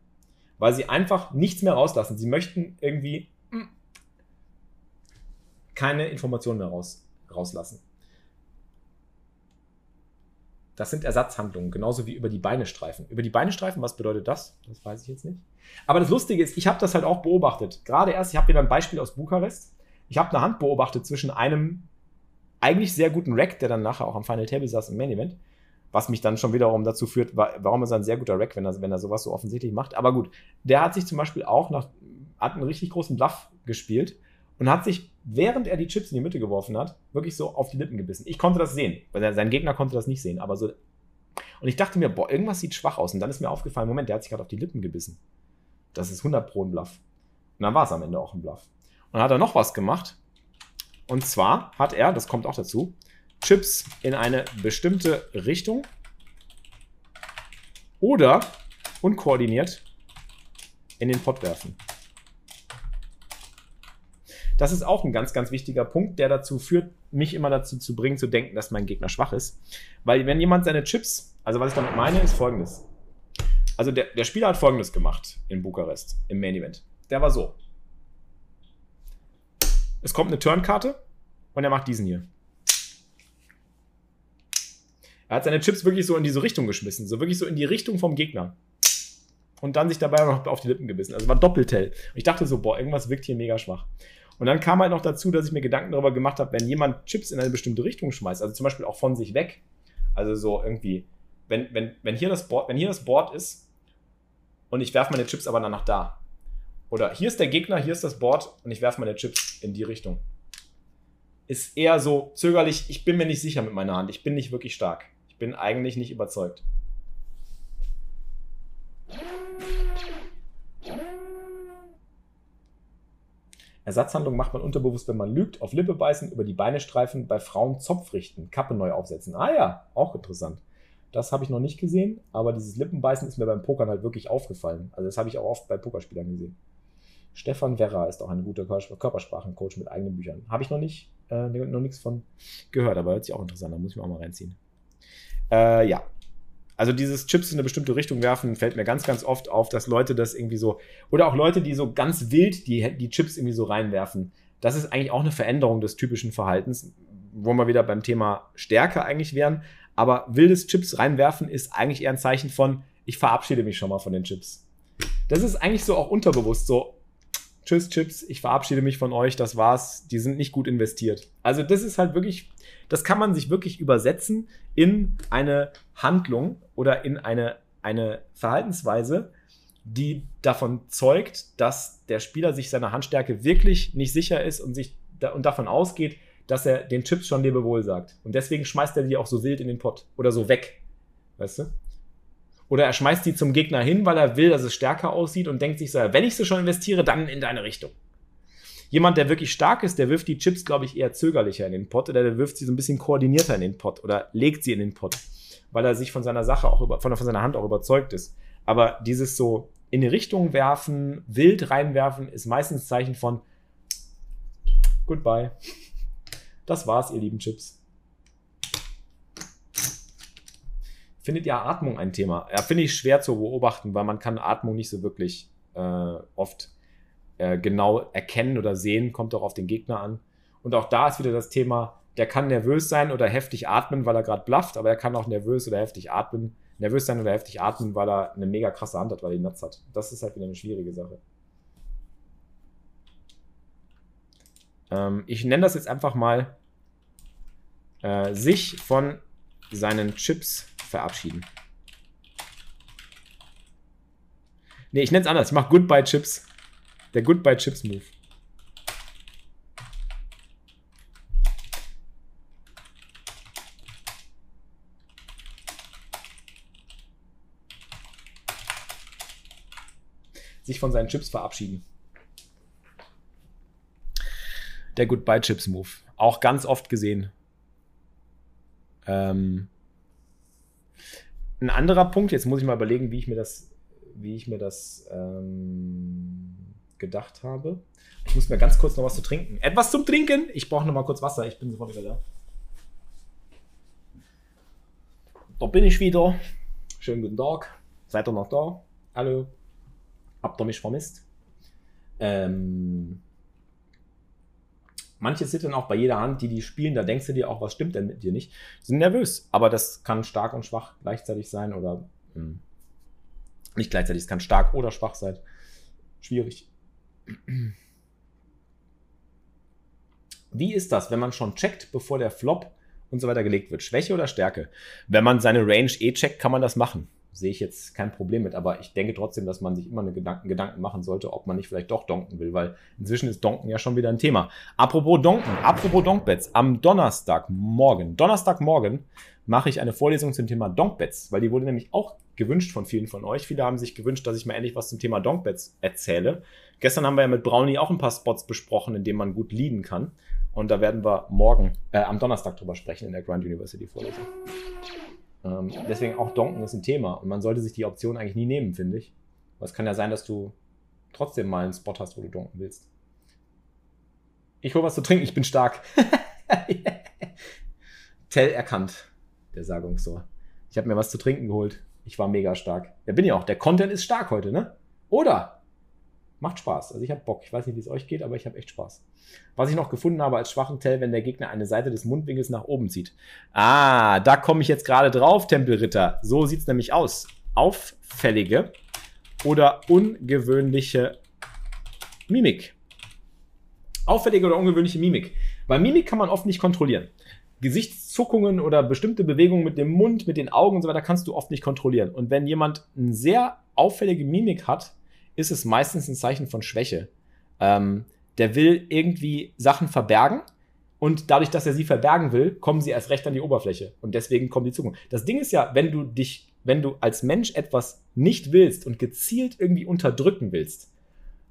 Weil sie einfach nichts mehr rauslassen. Sie möchten irgendwie keine Informationen mehr raus, rauslassen. Das sind Ersatzhandlungen, genauso wie über die Beine streifen. Über die Beine streifen, was bedeutet das? Das weiß ich jetzt nicht. Aber das Lustige ist, ich habe das halt auch beobachtet. Gerade erst, ich habe wieder ein Beispiel aus Bukarest. Ich habe eine Hand beobachtet zwischen einem eigentlich sehr guten Rack, der dann nachher auch am Final Table saß im Main Event, was mich dann schon wiederum dazu führt, warum ist er ein sehr guter Rack, wenn er, wenn er sowas so offensichtlich macht. Aber gut, der hat sich zum Beispiel auch nach, hat einen richtig großen Bluff gespielt und hat sich, während er die Chips in die Mitte geworfen hat, wirklich so auf die Lippen gebissen. Ich konnte das sehen, weil sein Gegner konnte das nicht sehen, aber so. Und ich dachte mir, boah, irgendwas sieht schwach aus. Und dann ist mir aufgefallen, Moment, der hat sich gerade auf die Lippen gebissen. Das ist 100 Pro ein Bluff. Und dann war es am Ende auch ein Bluff. Und hat er noch was gemacht. Und zwar hat er, das kommt auch dazu, Chips in eine bestimmte Richtung oder unkoordiniert in den Pot werfen. Das ist auch ein ganz, ganz wichtiger Punkt, der dazu führt, mich immer dazu zu bringen, zu denken, dass mein Gegner schwach ist. Weil wenn jemand seine Chips, also was ich damit meine, ist folgendes. Also der, der Spieler hat folgendes gemacht in Bukarest, im Main Event. Der war so. Es kommt eine Turnkarte und er macht diesen hier. Er hat seine Chips wirklich so in diese Richtung geschmissen, so wirklich so in die Richtung vom Gegner. Und dann sich dabei noch auf die Lippen gebissen. Also war Doppeltell. Und ich dachte so, boah, irgendwas wirkt hier mega schwach. Und dann kam halt noch dazu, dass ich mir Gedanken darüber gemacht habe, wenn jemand Chips in eine bestimmte Richtung schmeißt, also zum Beispiel auch von sich weg, also so irgendwie, wenn, wenn, wenn, hier, das Board, wenn hier das Board ist und ich werfe meine Chips aber dann nach da. Oder hier ist der Gegner, hier ist das Board und ich werfe meine Chips in die Richtung. Ist eher so zögerlich, ich bin mir nicht sicher mit meiner Hand, ich bin nicht wirklich stark. Ich bin eigentlich nicht überzeugt. Ersatzhandlung macht man unterbewusst, wenn man lügt, auf Lippe beißen, über die Beine streifen, bei Frauen Zopf richten, Kappe neu aufsetzen. Ah ja, auch interessant. Das habe ich noch nicht gesehen, aber dieses Lippenbeißen ist mir beim Pokern halt wirklich aufgefallen. Also das habe ich auch oft bei Pokerspielern gesehen. Stefan Werra ist auch ein guter Körpersprachencoach mit eigenen Büchern. Habe ich noch nicht, äh, noch nichts von gehört, aber hört sich auch interessant an, muss ich mir auch mal reinziehen. Äh, ja, also dieses Chips in eine bestimmte Richtung werfen, fällt mir ganz, ganz oft auf, dass Leute das irgendwie so, oder auch Leute, die so ganz wild die, die Chips irgendwie so reinwerfen. Das ist eigentlich auch eine Veränderung des typischen Verhaltens, wo wir wieder beim Thema Stärke eigentlich wären. Aber wildes Chips reinwerfen ist eigentlich eher ein Zeichen von, ich verabschiede mich schon mal von den Chips. Das ist eigentlich so auch unterbewusst so, tschüss Chips, ich verabschiede mich von euch, das war's, die sind nicht gut investiert. Also das ist halt wirklich das kann man sich wirklich übersetzen in eine Handlung oder in eine, eine Verhaltensweise, die davon zeugt, dass der Spieler sich seiner Handstärke wirklich nicht sicher ist und sich da, und davon ausgeht, dass er den Chips schon Lebewohl sagt. Und deswegen schmeißt er die auch so wild in den Pott oder so weg. Weißt du? Oder er schmeißt die zum Gegner hin, weil er will, dass es stärker aussieht und denkt sich so, wenn ich sie schon investiere, dann in deine Richtung. Jemand, der wirklich stark ist, der wirft die Chips, glaube ich, eher zögerlicher in den Pott oder der wirft sie so ein bisschen koordinierter in den Pott oder legt sie in den Pott, weil er sich von seiner Sache auch über, von, von seiner Hand auch überzeugt ist. Aber dieses so in die Richtung werfen, wild reinwerfen, ist meistens Zeichen von Goodbye. Das war's, ihr lieben Chips. Findet ihr Atmung ein Thema? Ja, finde ich schwer zu beobachten, weil man kann Atmung nicht so wirklich äh, oft äh, genau erkennen oder sehen, kommt auch auf den Gegner an. Und auch da ist wieder das Thema, der kann nervös sein oder heftig atmen, weil er gerade blufft, aber er kann auch nervös oder heftig atmen, nervös sein oder heftig atmen, weil er eine mega krasse Hand hat, weil er die Nuts hat. Das ist halt wieder eine schwierige Sache. Ähm, ich nenne das jetzt einfach mal äh, sich von seinen Chips verabschieden. Ne, ich nenne es anders. Ich mache Goodbye Chips. Der Goodbye Chips Move. Sich von seinen Chips verabschieden. Der Goodbye Chips Move. Auch ganz oft gesehen. Ähm, ein anderer Punkt, jetzt muss ich mal überlegen, wie ich mir das, wie ich mir das ähm, gedacht habe. Ich muss mir ganz kurz noch was zu trinken. Etwas zum Trinken. Ich brauche noch mal kurz Wasser. Ich bin sofort wieder da. Da bin ich wieder. Schönen guten Tag. Seid ihr noch da? Hallo. Habt ihr mich vermisst? Ähm, manche zittern auch bei jeder Hand, die die spielen. Da denkst du dir auch, was stimmt denn mit dir nicht? Die sind nervös. Aber das kann stark und schwach gleichzeitig sein oder mh, hm, nicht gleichzeitig. Es kann stark oder schwach sein. Schwierig. Wie ist das, wenn man schon checkt, bevor der Flop und so weiter gelegt wird? Schwäche oder Stärke? Wenn man seine Range eh checkt, kann man das machen. Sehe ich jetzt kein Problem mit, aber ich denke trotzdem, dass man sich immer eine Gedanken, Gedanken machen sollte, ob man nicht vielleicht doch donken will, weil inzwischen ist Donken ja schon wieder ein Thema. Apropos Donken, apropos Donkbets, am Donnerstagmorgen, Donnerstagmorgen mache ich eine Vorlesung zum Thema Donkbets, weil die wurde nämlich auch gewünscht von vielen von euch. Viele haben sich gewünscht, dass ich mal endlich was zum Thema Donkbets erzähle. Gestern haben wir ja mit Brownie auch ein paar Spots besprochen, in denen man gut leaden kann. Und da werden wir morgen, äh, am Donnerstag drüber sprechen in der Grand University Vorlesung. Ähm, deswegen auch Donken ist ein Thema. Und man sollte sich die Option eigentlich nie nehmen, finde ich. Aber es kann ja sein, dass du trotzdem mal einen Spot hast, wo du donken willst. Ich hole was zu trinken, ich bin stark. <laughs> Tell erkannt, der Sagung so. Ich habe mir was zu trinken geholt. Ich war mega stark. Ja, bin ich auch. Der Content ist stark heute, ne? Oder? Macht Spaß. Also ich habe Bock. Ich weiß nicht, wie es euch geht, aber ich habe echt Spaß. Was ich noch gefunden habe als schwachen Tell, wenn der Gegner eine Seite des Mundwinkels nach oben zieht. Ah, da komme ich jetzt gerade drauf, Tempelritter. So sieht es nämlich aus. Auffällige oder ungewöhnliche Mimik. Auffällige oder ungewöhnliche Mimik. Weil Mimik kann man oft nicht kontrollieren. Gesichtszuckungen oder bestimmte Bewegungen mit dem Mund, mit den Augen und so weiter kannst du oft nicht kontrollieren. Und wenn jemand eine sehr auffällige Mimik hat, ist es meistens ein Zeichen von Schwäche. Ähm, der will irgendwie Sachen verbergen und dadurch, dass er sie verbergen will, kommen sie erst recht an die Oberfläche und deswegen kommen die Zukunft. Das Ding ist ja, wenn du dich, wenn du als Mensch etwas nicht willst und gezielt irgendwie unterdrücken willst,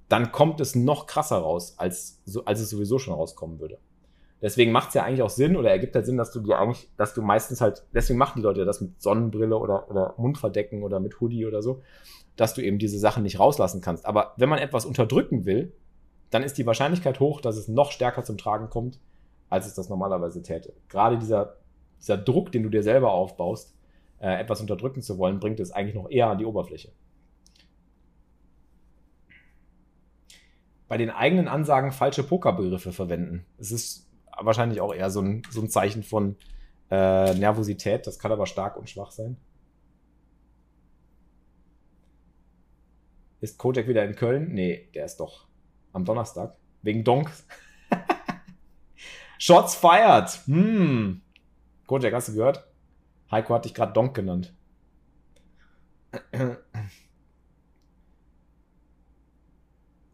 dann kommt es noch krasser raus, als, als es sowieso schon rauskommen würde. Deswegen macht es ja eigentlich auch Sinn oder ergibt halt Sinn, dass du dir eigentlich, dass du meistens halt, deswegen machen die Leute das mit Sonnenbrille oder, oder Mundverdecken oder mit Hoodie oder so, dass du eben diese Sachen nicht rauslassen kannst. Aber wenn man etwas unterdrücken will, dann ist die Wahrscheinlichkeit hoch, dass es noch stärker zum Tragen kommt, als es das normalerweise täte. Gerade dieser, dieser Druck, den du dir selber aufbaust, äh, etwas unterdrücken zu wollen, bringt es eigentlich noch eher an die Oberfläche. Bei den eigenen Ansagen falsche Pokerbegriffe verwenden. Es ist wahrscheinlich auch eher so ein, so ein Zeichen von äh, Nervosität. Das kann aber stark und schwach sein. Ist Kojak wieder in Köln? Nee, der ist doch am Donnerstag. Wegen Donks. <laughs> Shots fired. Hm. Kojak, hast du gehört? Heiko hat dich gerade Donk genannt.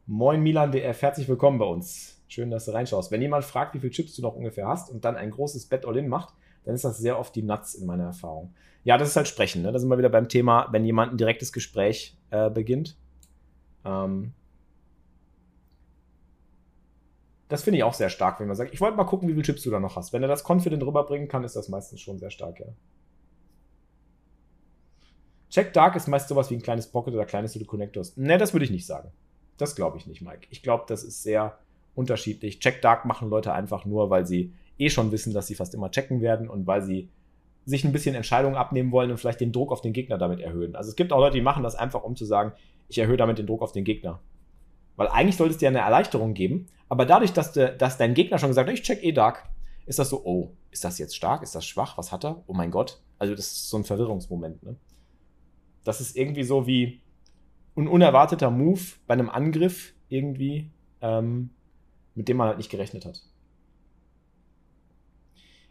Moin Milan DF, herzlich willkommen bei uns. Schön, dass du reinschaust. Wenn jemand fragt, wie viele Chips du noch ungefähr hast und dann ein großes Bet All-In macht, dann ist das sehr oft die Nuts in meiner Erfahrung. Ja, das ist halt Sprechen. Ne? Da sind wir wieder beim Thema, wenn jemand ein direktes Gespräch äh, beginnt. Ähm das finde ich auch sehr stark, wenn man sagt, ich wollte mal gucken, wie viele Chips du da noch hast. Wenn er das confident rüberbringen kann, ist das meistens schon sehr stark, ja. Check Dark ist meist sowas wie ein kleines Pocket oder kleines Little Connectors. Ne, das würde ich nicht sagen. Das glaube ich nicht, Mike. Ich glaube, das ist sehr unterschiedlich. Check Dark machen Leute einfach nur, weil sie eh schon wissen, dass sie fast immer checken werden und weil sie sich ein bisschen Entscheidungen abnehmen wollen und vielleicht den Druck auf den Gegner damit erhöhen. Also es gibt auch Leute, die machen das einfach, um zu sagen, ich erhöhe damit den Druck auf den Gegner. Weil eigentlich sollte es dir eine Erleichterung geben, aber dadurch, dass, de, dass dein Gegner schon gesagt hat, ich check eh Dark, ist das so, oh, ist das jetzt stark? Ist das schwach? Was hat er? Oh mein Gott. Also das ist so ein Verwirrungsmoment. Ne? Das ist irgendwie so wie ein unerwarteter Move bei einem Angriff irgendwie, ähm, mit dem man halt nicht gerechnet hat.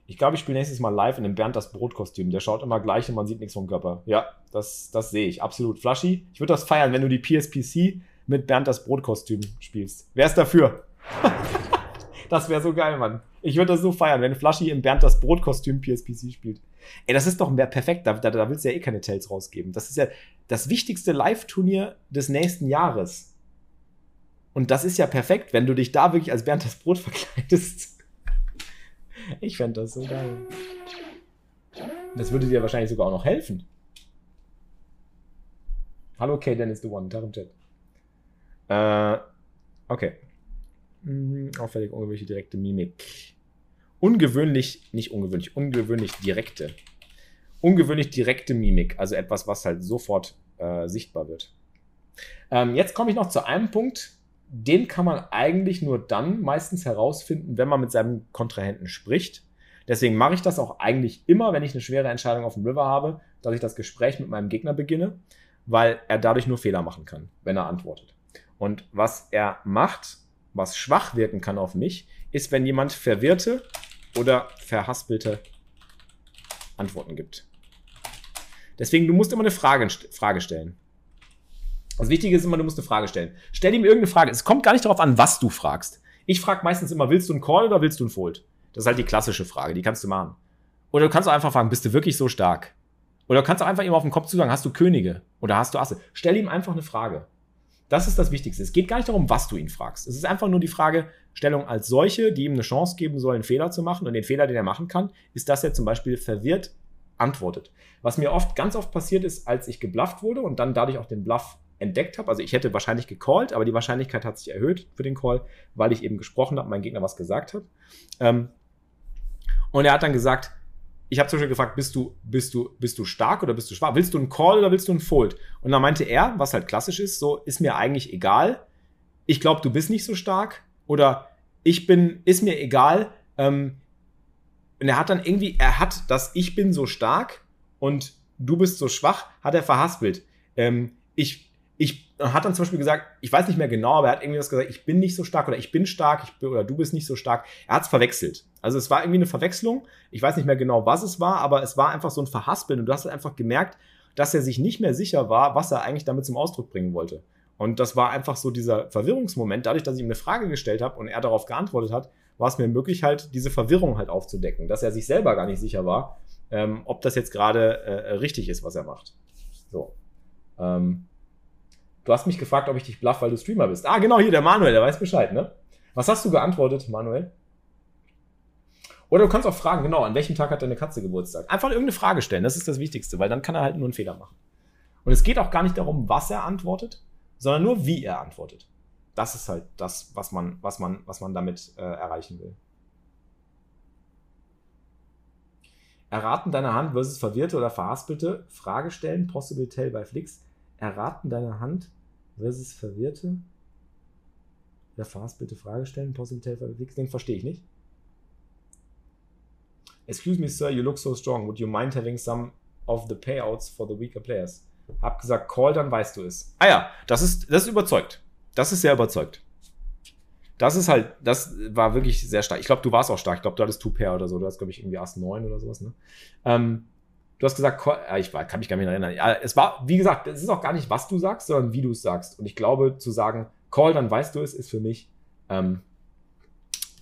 Ich glaube, ich spiele nächstes Mal live in dem Bernd das Brotkostüm. Der schaut immer gleich und man sieht nichts vom Körper. Ja, das, das sehe ich. Absolut. Flashy. Ich würde das feiern, wenn du die PSPC mit Bernd das Brotkostüm spielst. Wer ist dafür? <laughs> das wäre so geil, Mann. Ich würde das so feiern, wenn Flashy im Bernd das Brotkostüm PSPC spielt. Ey, das ist doch perfekt. Da, da, da willst du ja eh keine Tells rausgeben. Das ist ja das wichtigste Live-Turnier des nächsten Jahres. Und das ist ja perfekt, wenn du dich da wirklich als Bernd das Brot verkleidest. <laughs> Ich fände das so geil. Das würde dir wahrscheinlich sogar auch noch helfen. Hallo K, Dennis the One, im Chat. Äh, okay. Mhm, auffällig ungewöhnliche direkte Mimik. Ungewöhnlich, nicht ungewöhnlich, ungewöhnlich direkte. Ungewöhnlich direkte Mimik, also etwas, was halt sofort äh, sichtbar wird. Ähm, jetzt komme ich noch zu einem Punkt, den kann man eigentlich nur dann meistens herausfinden, wenn man mit seinem Kontrahenten spricht. Deswegen mache ich das auch eigentlich immer, wenn ich eine schwere Entscheidung auf dem River habe, dass ich das Gespräch mit meinem Gegner beginne, weil er dadurch nur Fehler machen kann, wenn er antwortet. Und was er macht, was schwach wirken kann auf mich, ist, wenn jemand verwirrte oder verhaspelte Antworten gibt. Deswegen, du musst immer eine Frage, Frage stellen. Das Wichtige ist immer, du musst eine Frage stellen. Stell ihm irgendeine Frage. Es kommt gar nicht darauf an, was du fragst. Ich frage meistens immer, willst du einen Call oder willst du einen Fold? Das ist halt die klassische Frage, die kannst du machen. Oder du kannst auch einfach fragen, bist du wirklich so stark? Oder du kannst auch einfach ihm auf den Kopf zu sagen, hast du Könige oder hast du Asse? Stell ihm einfach eine Frage. Das ist das Wichtigste. Es geht gar nicht darum, was du ihn fragst. Es ist einfach nur die Fragestellung als solche, die ihm eine Chance geben soll, einen Fehler zu machen. Und den Fehler, den er machen kann, ist, dass er zum Beispiel verwirrt antwortet. Was mir oft, ganz oft passiert ist, als ich geblufft wurde und dann dadurch auch den Bluff entdeckt habe. Also ich hätte wahrscheinlich gecallt, aber die Wahrscheinlichkeit hat sich erhöht für den Call, weil ich eben gesprochen habe, mein Gegner was gesagt hat. Ähm, und er hat dann gesagt, ich habe zum Beispiel gefragt, bist du, bist du, bist du stark oder bist du schwach? Willst du einen Call oder willst du einen Fold? Und dann meinte er, was halt klassisch ist, so ist mir eigentlich egal. ich glaube, du bist nicht so stark oder ich bin, ist mir egal. Ähm, und er hat dann irgendwie, er hat das Ich bin so stark und du bist so schwach, hat er verhaspelt. Ähm, ich, ich hat dann zum Beispiel gesagt, ich weiß nicht mehr genau, aber er hat irgendwie was gesagt, ich bin nicht so stark oder ich bin stark ich bin, oder du bist nicht so stark. Er hat es verwechselt. Also es war irgendwie eine Verwechslung. Ich weiß nicht mehr genau, was es war, aber es war einfach so ein Verhaspeln und du hast halt einfach gemerkt, dass er sich nicht mehr sicher war, was er eigentlich damit zum Ausdruck bringen wollte. Und das war einfach so dieser Verwirrungsmoment. Dadurch, dass ich ihm eine Frage gestellt habe und er darauf geantwortet hat, war es mir möglich, halt diese Verwirrung halt aufzudecken, dass er sich selber gar nicht sicher war, ähm, ob das jetzt gerade äh, richtig ist, was er macht. So. Ähm, du hast mich gefragt, ob ich dich bluff, weil du Streamer bist. Ah, genau, hier, der Manuel, der weiß Bescheid, ne? Was hast du geantwortet, Manuel? Oder du kannst auch fragen, genau, an welchem Tag hat deine Katze Geburtstag? Einfach irgendeine Frage stellen, das ist das Wichtigste, weil dann kann er halt nur einen Fehler machen. Und es geht auch gar nicht darum, was er antwortet, sondern nur, wie er antwortet. Das ist halt das, was man, was man, was man damit äh, erreichen will. Erraten deine Hand versus verwirrte oder verhaspelte. Frage stellen, possible tell bei Flix. Erraten deine Hand versus verwirrte oder verhaspelte Frage stellen, bei Flix. Den verstehe ich nicht. Excuse me, sir, you look so strong. Would you mind having some of the payouts for the weaker players? Hab gesagt, call, dann weißt du es. Ah ja, das ist, das ist überzeugt. Das ist sehr überzeugt. Das ist halt, das war wirklich sehr stark. Ich glaube, du warst auch stark. Ich glaube, du hattest Two-Pair oder so. Du hast, glaube ich, irgendwie Ass 9 oder sowas, ne? Ähm, du hast gesagt, ich kann mich gar nicht erinnern. Es war, wie gesagt, es ist auch gar nicht, was du sagst, sondern wie du es sagst. Und ich glaube, zu sagen, call, dann weißt du es, ist für mich, ähm,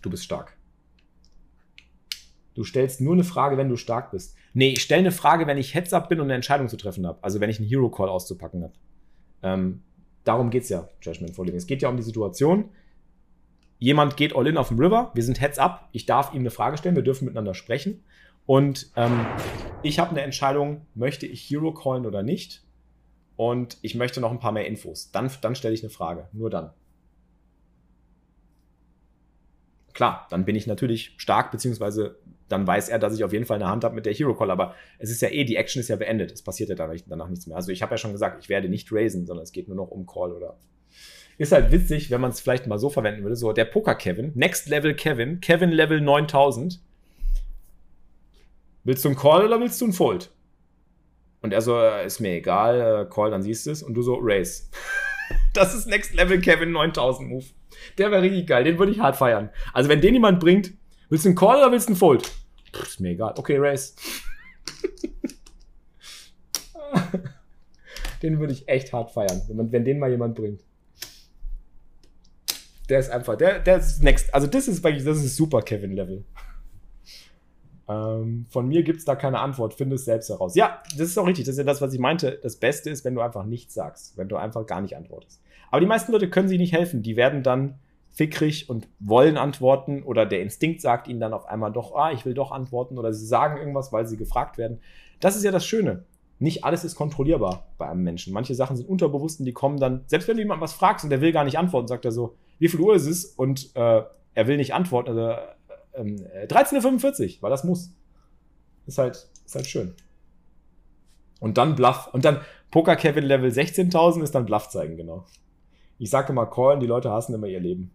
du bist stark. Du stellst nur eine Frage, wenn du stark bist. Nee, ich stelle eine Frage, wenn ich Heads-up bin und eine Entscheidung zu treffen habe. Also wenn ich einen Hero-Call auszupacken habe. Ähm, darum geht es ja, Judgment Falling. Es geht ja um die Situation. Jemand geht all in auf dem River, wir sind Heads-up, ich darf ihm eine Frage stellen, wir dürfen miteinander sprechen. Und ähm, ich habe eine Entscheidung, möchte ich Hero callen oder nicht? Und ich möchte noch ein paar mehr Infos. Dann, dann stelle ich eine Frage, nur dann. Klar, dann bin ich natürlich stark, beziehungsweise dann weiß er, dass ich auf jeden Fall eine Hand habe mit der Hero Call. Aber es ist ja eh, die Action ist ja beendet. Es passiert ja danach, danach nichts mehr. Also ich habe ja schon gesagt, ich werde nicht raisen, sondern es geht nur noch um Call oder. Ist halt witzig, wenn man es vielleicht mal so verwenden würde. So, der Poker-Kevin, Next Level Kevin, Kevin Level 9000. Willst du einen Call oder willst du einen Fold? Und er so, äh, ist mir egal, äh, Call, dann siehst du es. Und du so, Raise. <laughs> das ist Next Level Kevin 9000 Move. Der wäre richtig geil, den würde ich hart feiern. Also wenn den jemand bringt, Willst du einen Call oder willst du einen Fold? Pff, ist mir egal. Okay, Race. <laughs> den würde ich echt hart feiern, wenn, man, wenn den mal jemand bringt. Der ist einfach, der, der ist next. Also das ist wirklich, das ist super Kevin-Level. Ähm, von mir gibt es da keine Antwort, finde es selbst heraus. Ja, das ist auch richtig. Das ist ja das, was ich meinte. Das Beste ist, wenn du einfach nichts sagst, wenn du einfach gar nicht antwortest. Aber die meisten Leute können sich nicht helfen. Die werden dann fickrig und wollen antworten oder der Instinkt sagt ihnen dann auf einmal doch, ah, ich will doch antworten oder sie sagen irgendwas, weil sie gefragt werden. Das ist ja das Schöne. Nicht alles ist kontrollierbar bei einem Menschen. Manche Sachen sind unterbewusst und die kommen dann, selbst wenn du jemanden was fragst und der will gar nicht antworten, sagt er so, wie viel Uhr ist es? Und äh, er will nicht antworten, also äh, 13.45 Uhr, weil das muss. Ist halt, ist halt schön. Und dann Bluff. Und dann Poker Kevin Level 16.000 ist dann Bluff zeigen, genau. Ich sage immer Callen, die Leute hassen immer ihr Leben.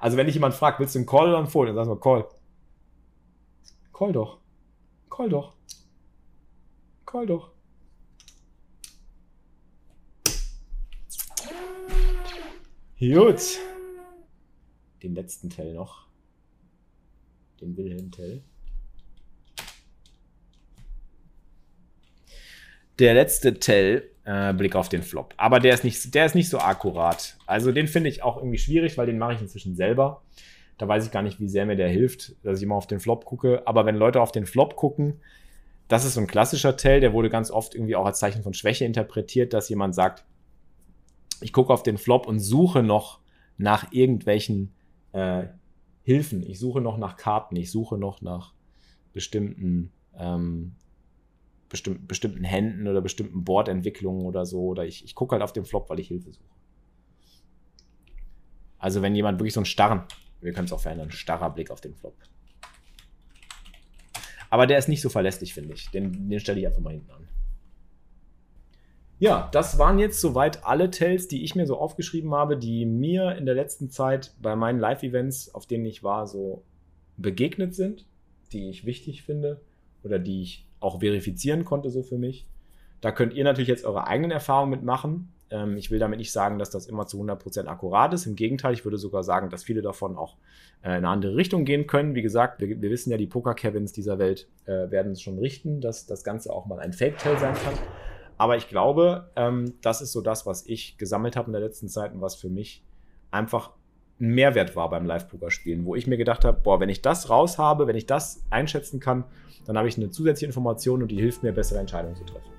Also wenn dich jemand fragt, willst du einen Call oder einen Fold? Dann sagst du Call. Call doch. Call doch. Call doch. Gut. Den letzten Tell noch. Den Wilhelm Tell. Der letzte Tell äh, Blick auf den Flop. Aber der ist nicht, der ist nicht so akkurat. Also den finde ich auch irgendwie schwierig, weil den mache ich inzwischen selber. Da weiß ich gar nicht, wie sehr mir der hilft, dass ich immer auf den Flop gucke. Aber wenn Leute auf den Flop gucken, das ist so ein klassischer Tell, der wurde ganz oft irgendwie auch als Zeichen von Schwäche interpretiert, dass jemand sagt, ich gucke auf den Flop und suche noch nach irgendwelchen äh, Hilfen. Ich suche noch nach Karten, ich suche noch nach bestimmten ähm, bestimm bestimmten Händen oder bestimmten Bordentwicklungen oder so. Oder ich, ich gucke halt auf den Flop, weil ich Hilfe suche. Also wenn jemand wirklich so einen starren, wir können es auch verändern, starrer Blick auf den Flop. Aber der ist nicht so verlässlich, finde ich. Den, den stelle ich einfach mal hinten an. Ja, das waren jetzt soweit alle Tells, die ich mir so aufgeschrieben habe, die mir in der letzten Zeit bei meinen Live-Events, auf denen ich war, so begegnet sind, die ich wichtig finde oder die ich auch verifizieren konnte so für mich. Da könnt ihr natürlich jetzt eure eigenen Erfahrungen mitmachen. Ähm, ich will damit nicht sagen, dass das immer zu 100% akkurat ist. Im Gegenteil, ich würde sogar sagen, dass viele davon auch äh, in eine andere Richtung gehen können. Wie gesagt, wir, wir wissen ja, die Poker-Kevins dieser Welt äh, werden es schon richten, dass das Ganze auch mal ein Fake-Tell sein kann. Aber ich glaube, ähm, das ist so das, was ich gesammelt habe in der letzten Zeit und was für mich einfach ein Mehrwert war beim Live-Poker-Spielen, wo ich mir gedacht habe, boah, wenn ich das raus habe, wenn ich das einschätzen kann, dann habe ich eine zusätzliche Information und die hilft mir, bessere Entscheidungen zu treffen.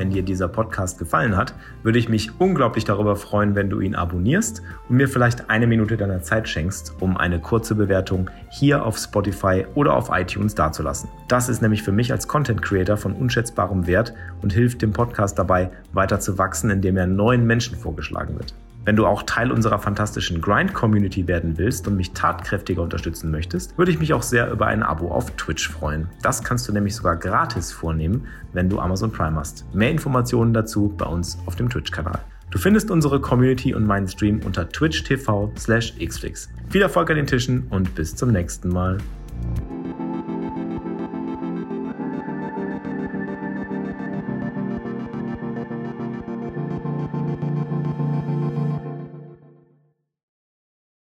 Wenn dir dieser Podcast gefallen hat, würde ich mich unglaublich darüber freuen, wenn du ihn abonnierst und mir vielleicht eine Minute deiner Zeit schenkst, um eine kurze Bewertung hier auf Spotify oder auf iTunes dazulassen. Das ist nämlich für mich als Content Creator von unschätzbarem Wert und hilft dem Podcast dabei, weiter zu wachsen, indem er neuen Menschen vorgeschlagen wird. Wenn du auch Teil unserer fantastischen Grind-Community werden willst und mich tatkräftiger unterstützen möchtest, würde ich mich auch sehr über ein Abo auf Twitch freuen. Das kannst du nämlich sogar gratis vornehmen, wenn du Amazon Prime hast. Mehr Informationen dazu bei uns auf dem Twitch-Kanal. Du findest unsere Community und meinen Stream unter twitch.tv slash xflix. Viel Erfolg an den Tischen und bis zum nächsten Mal.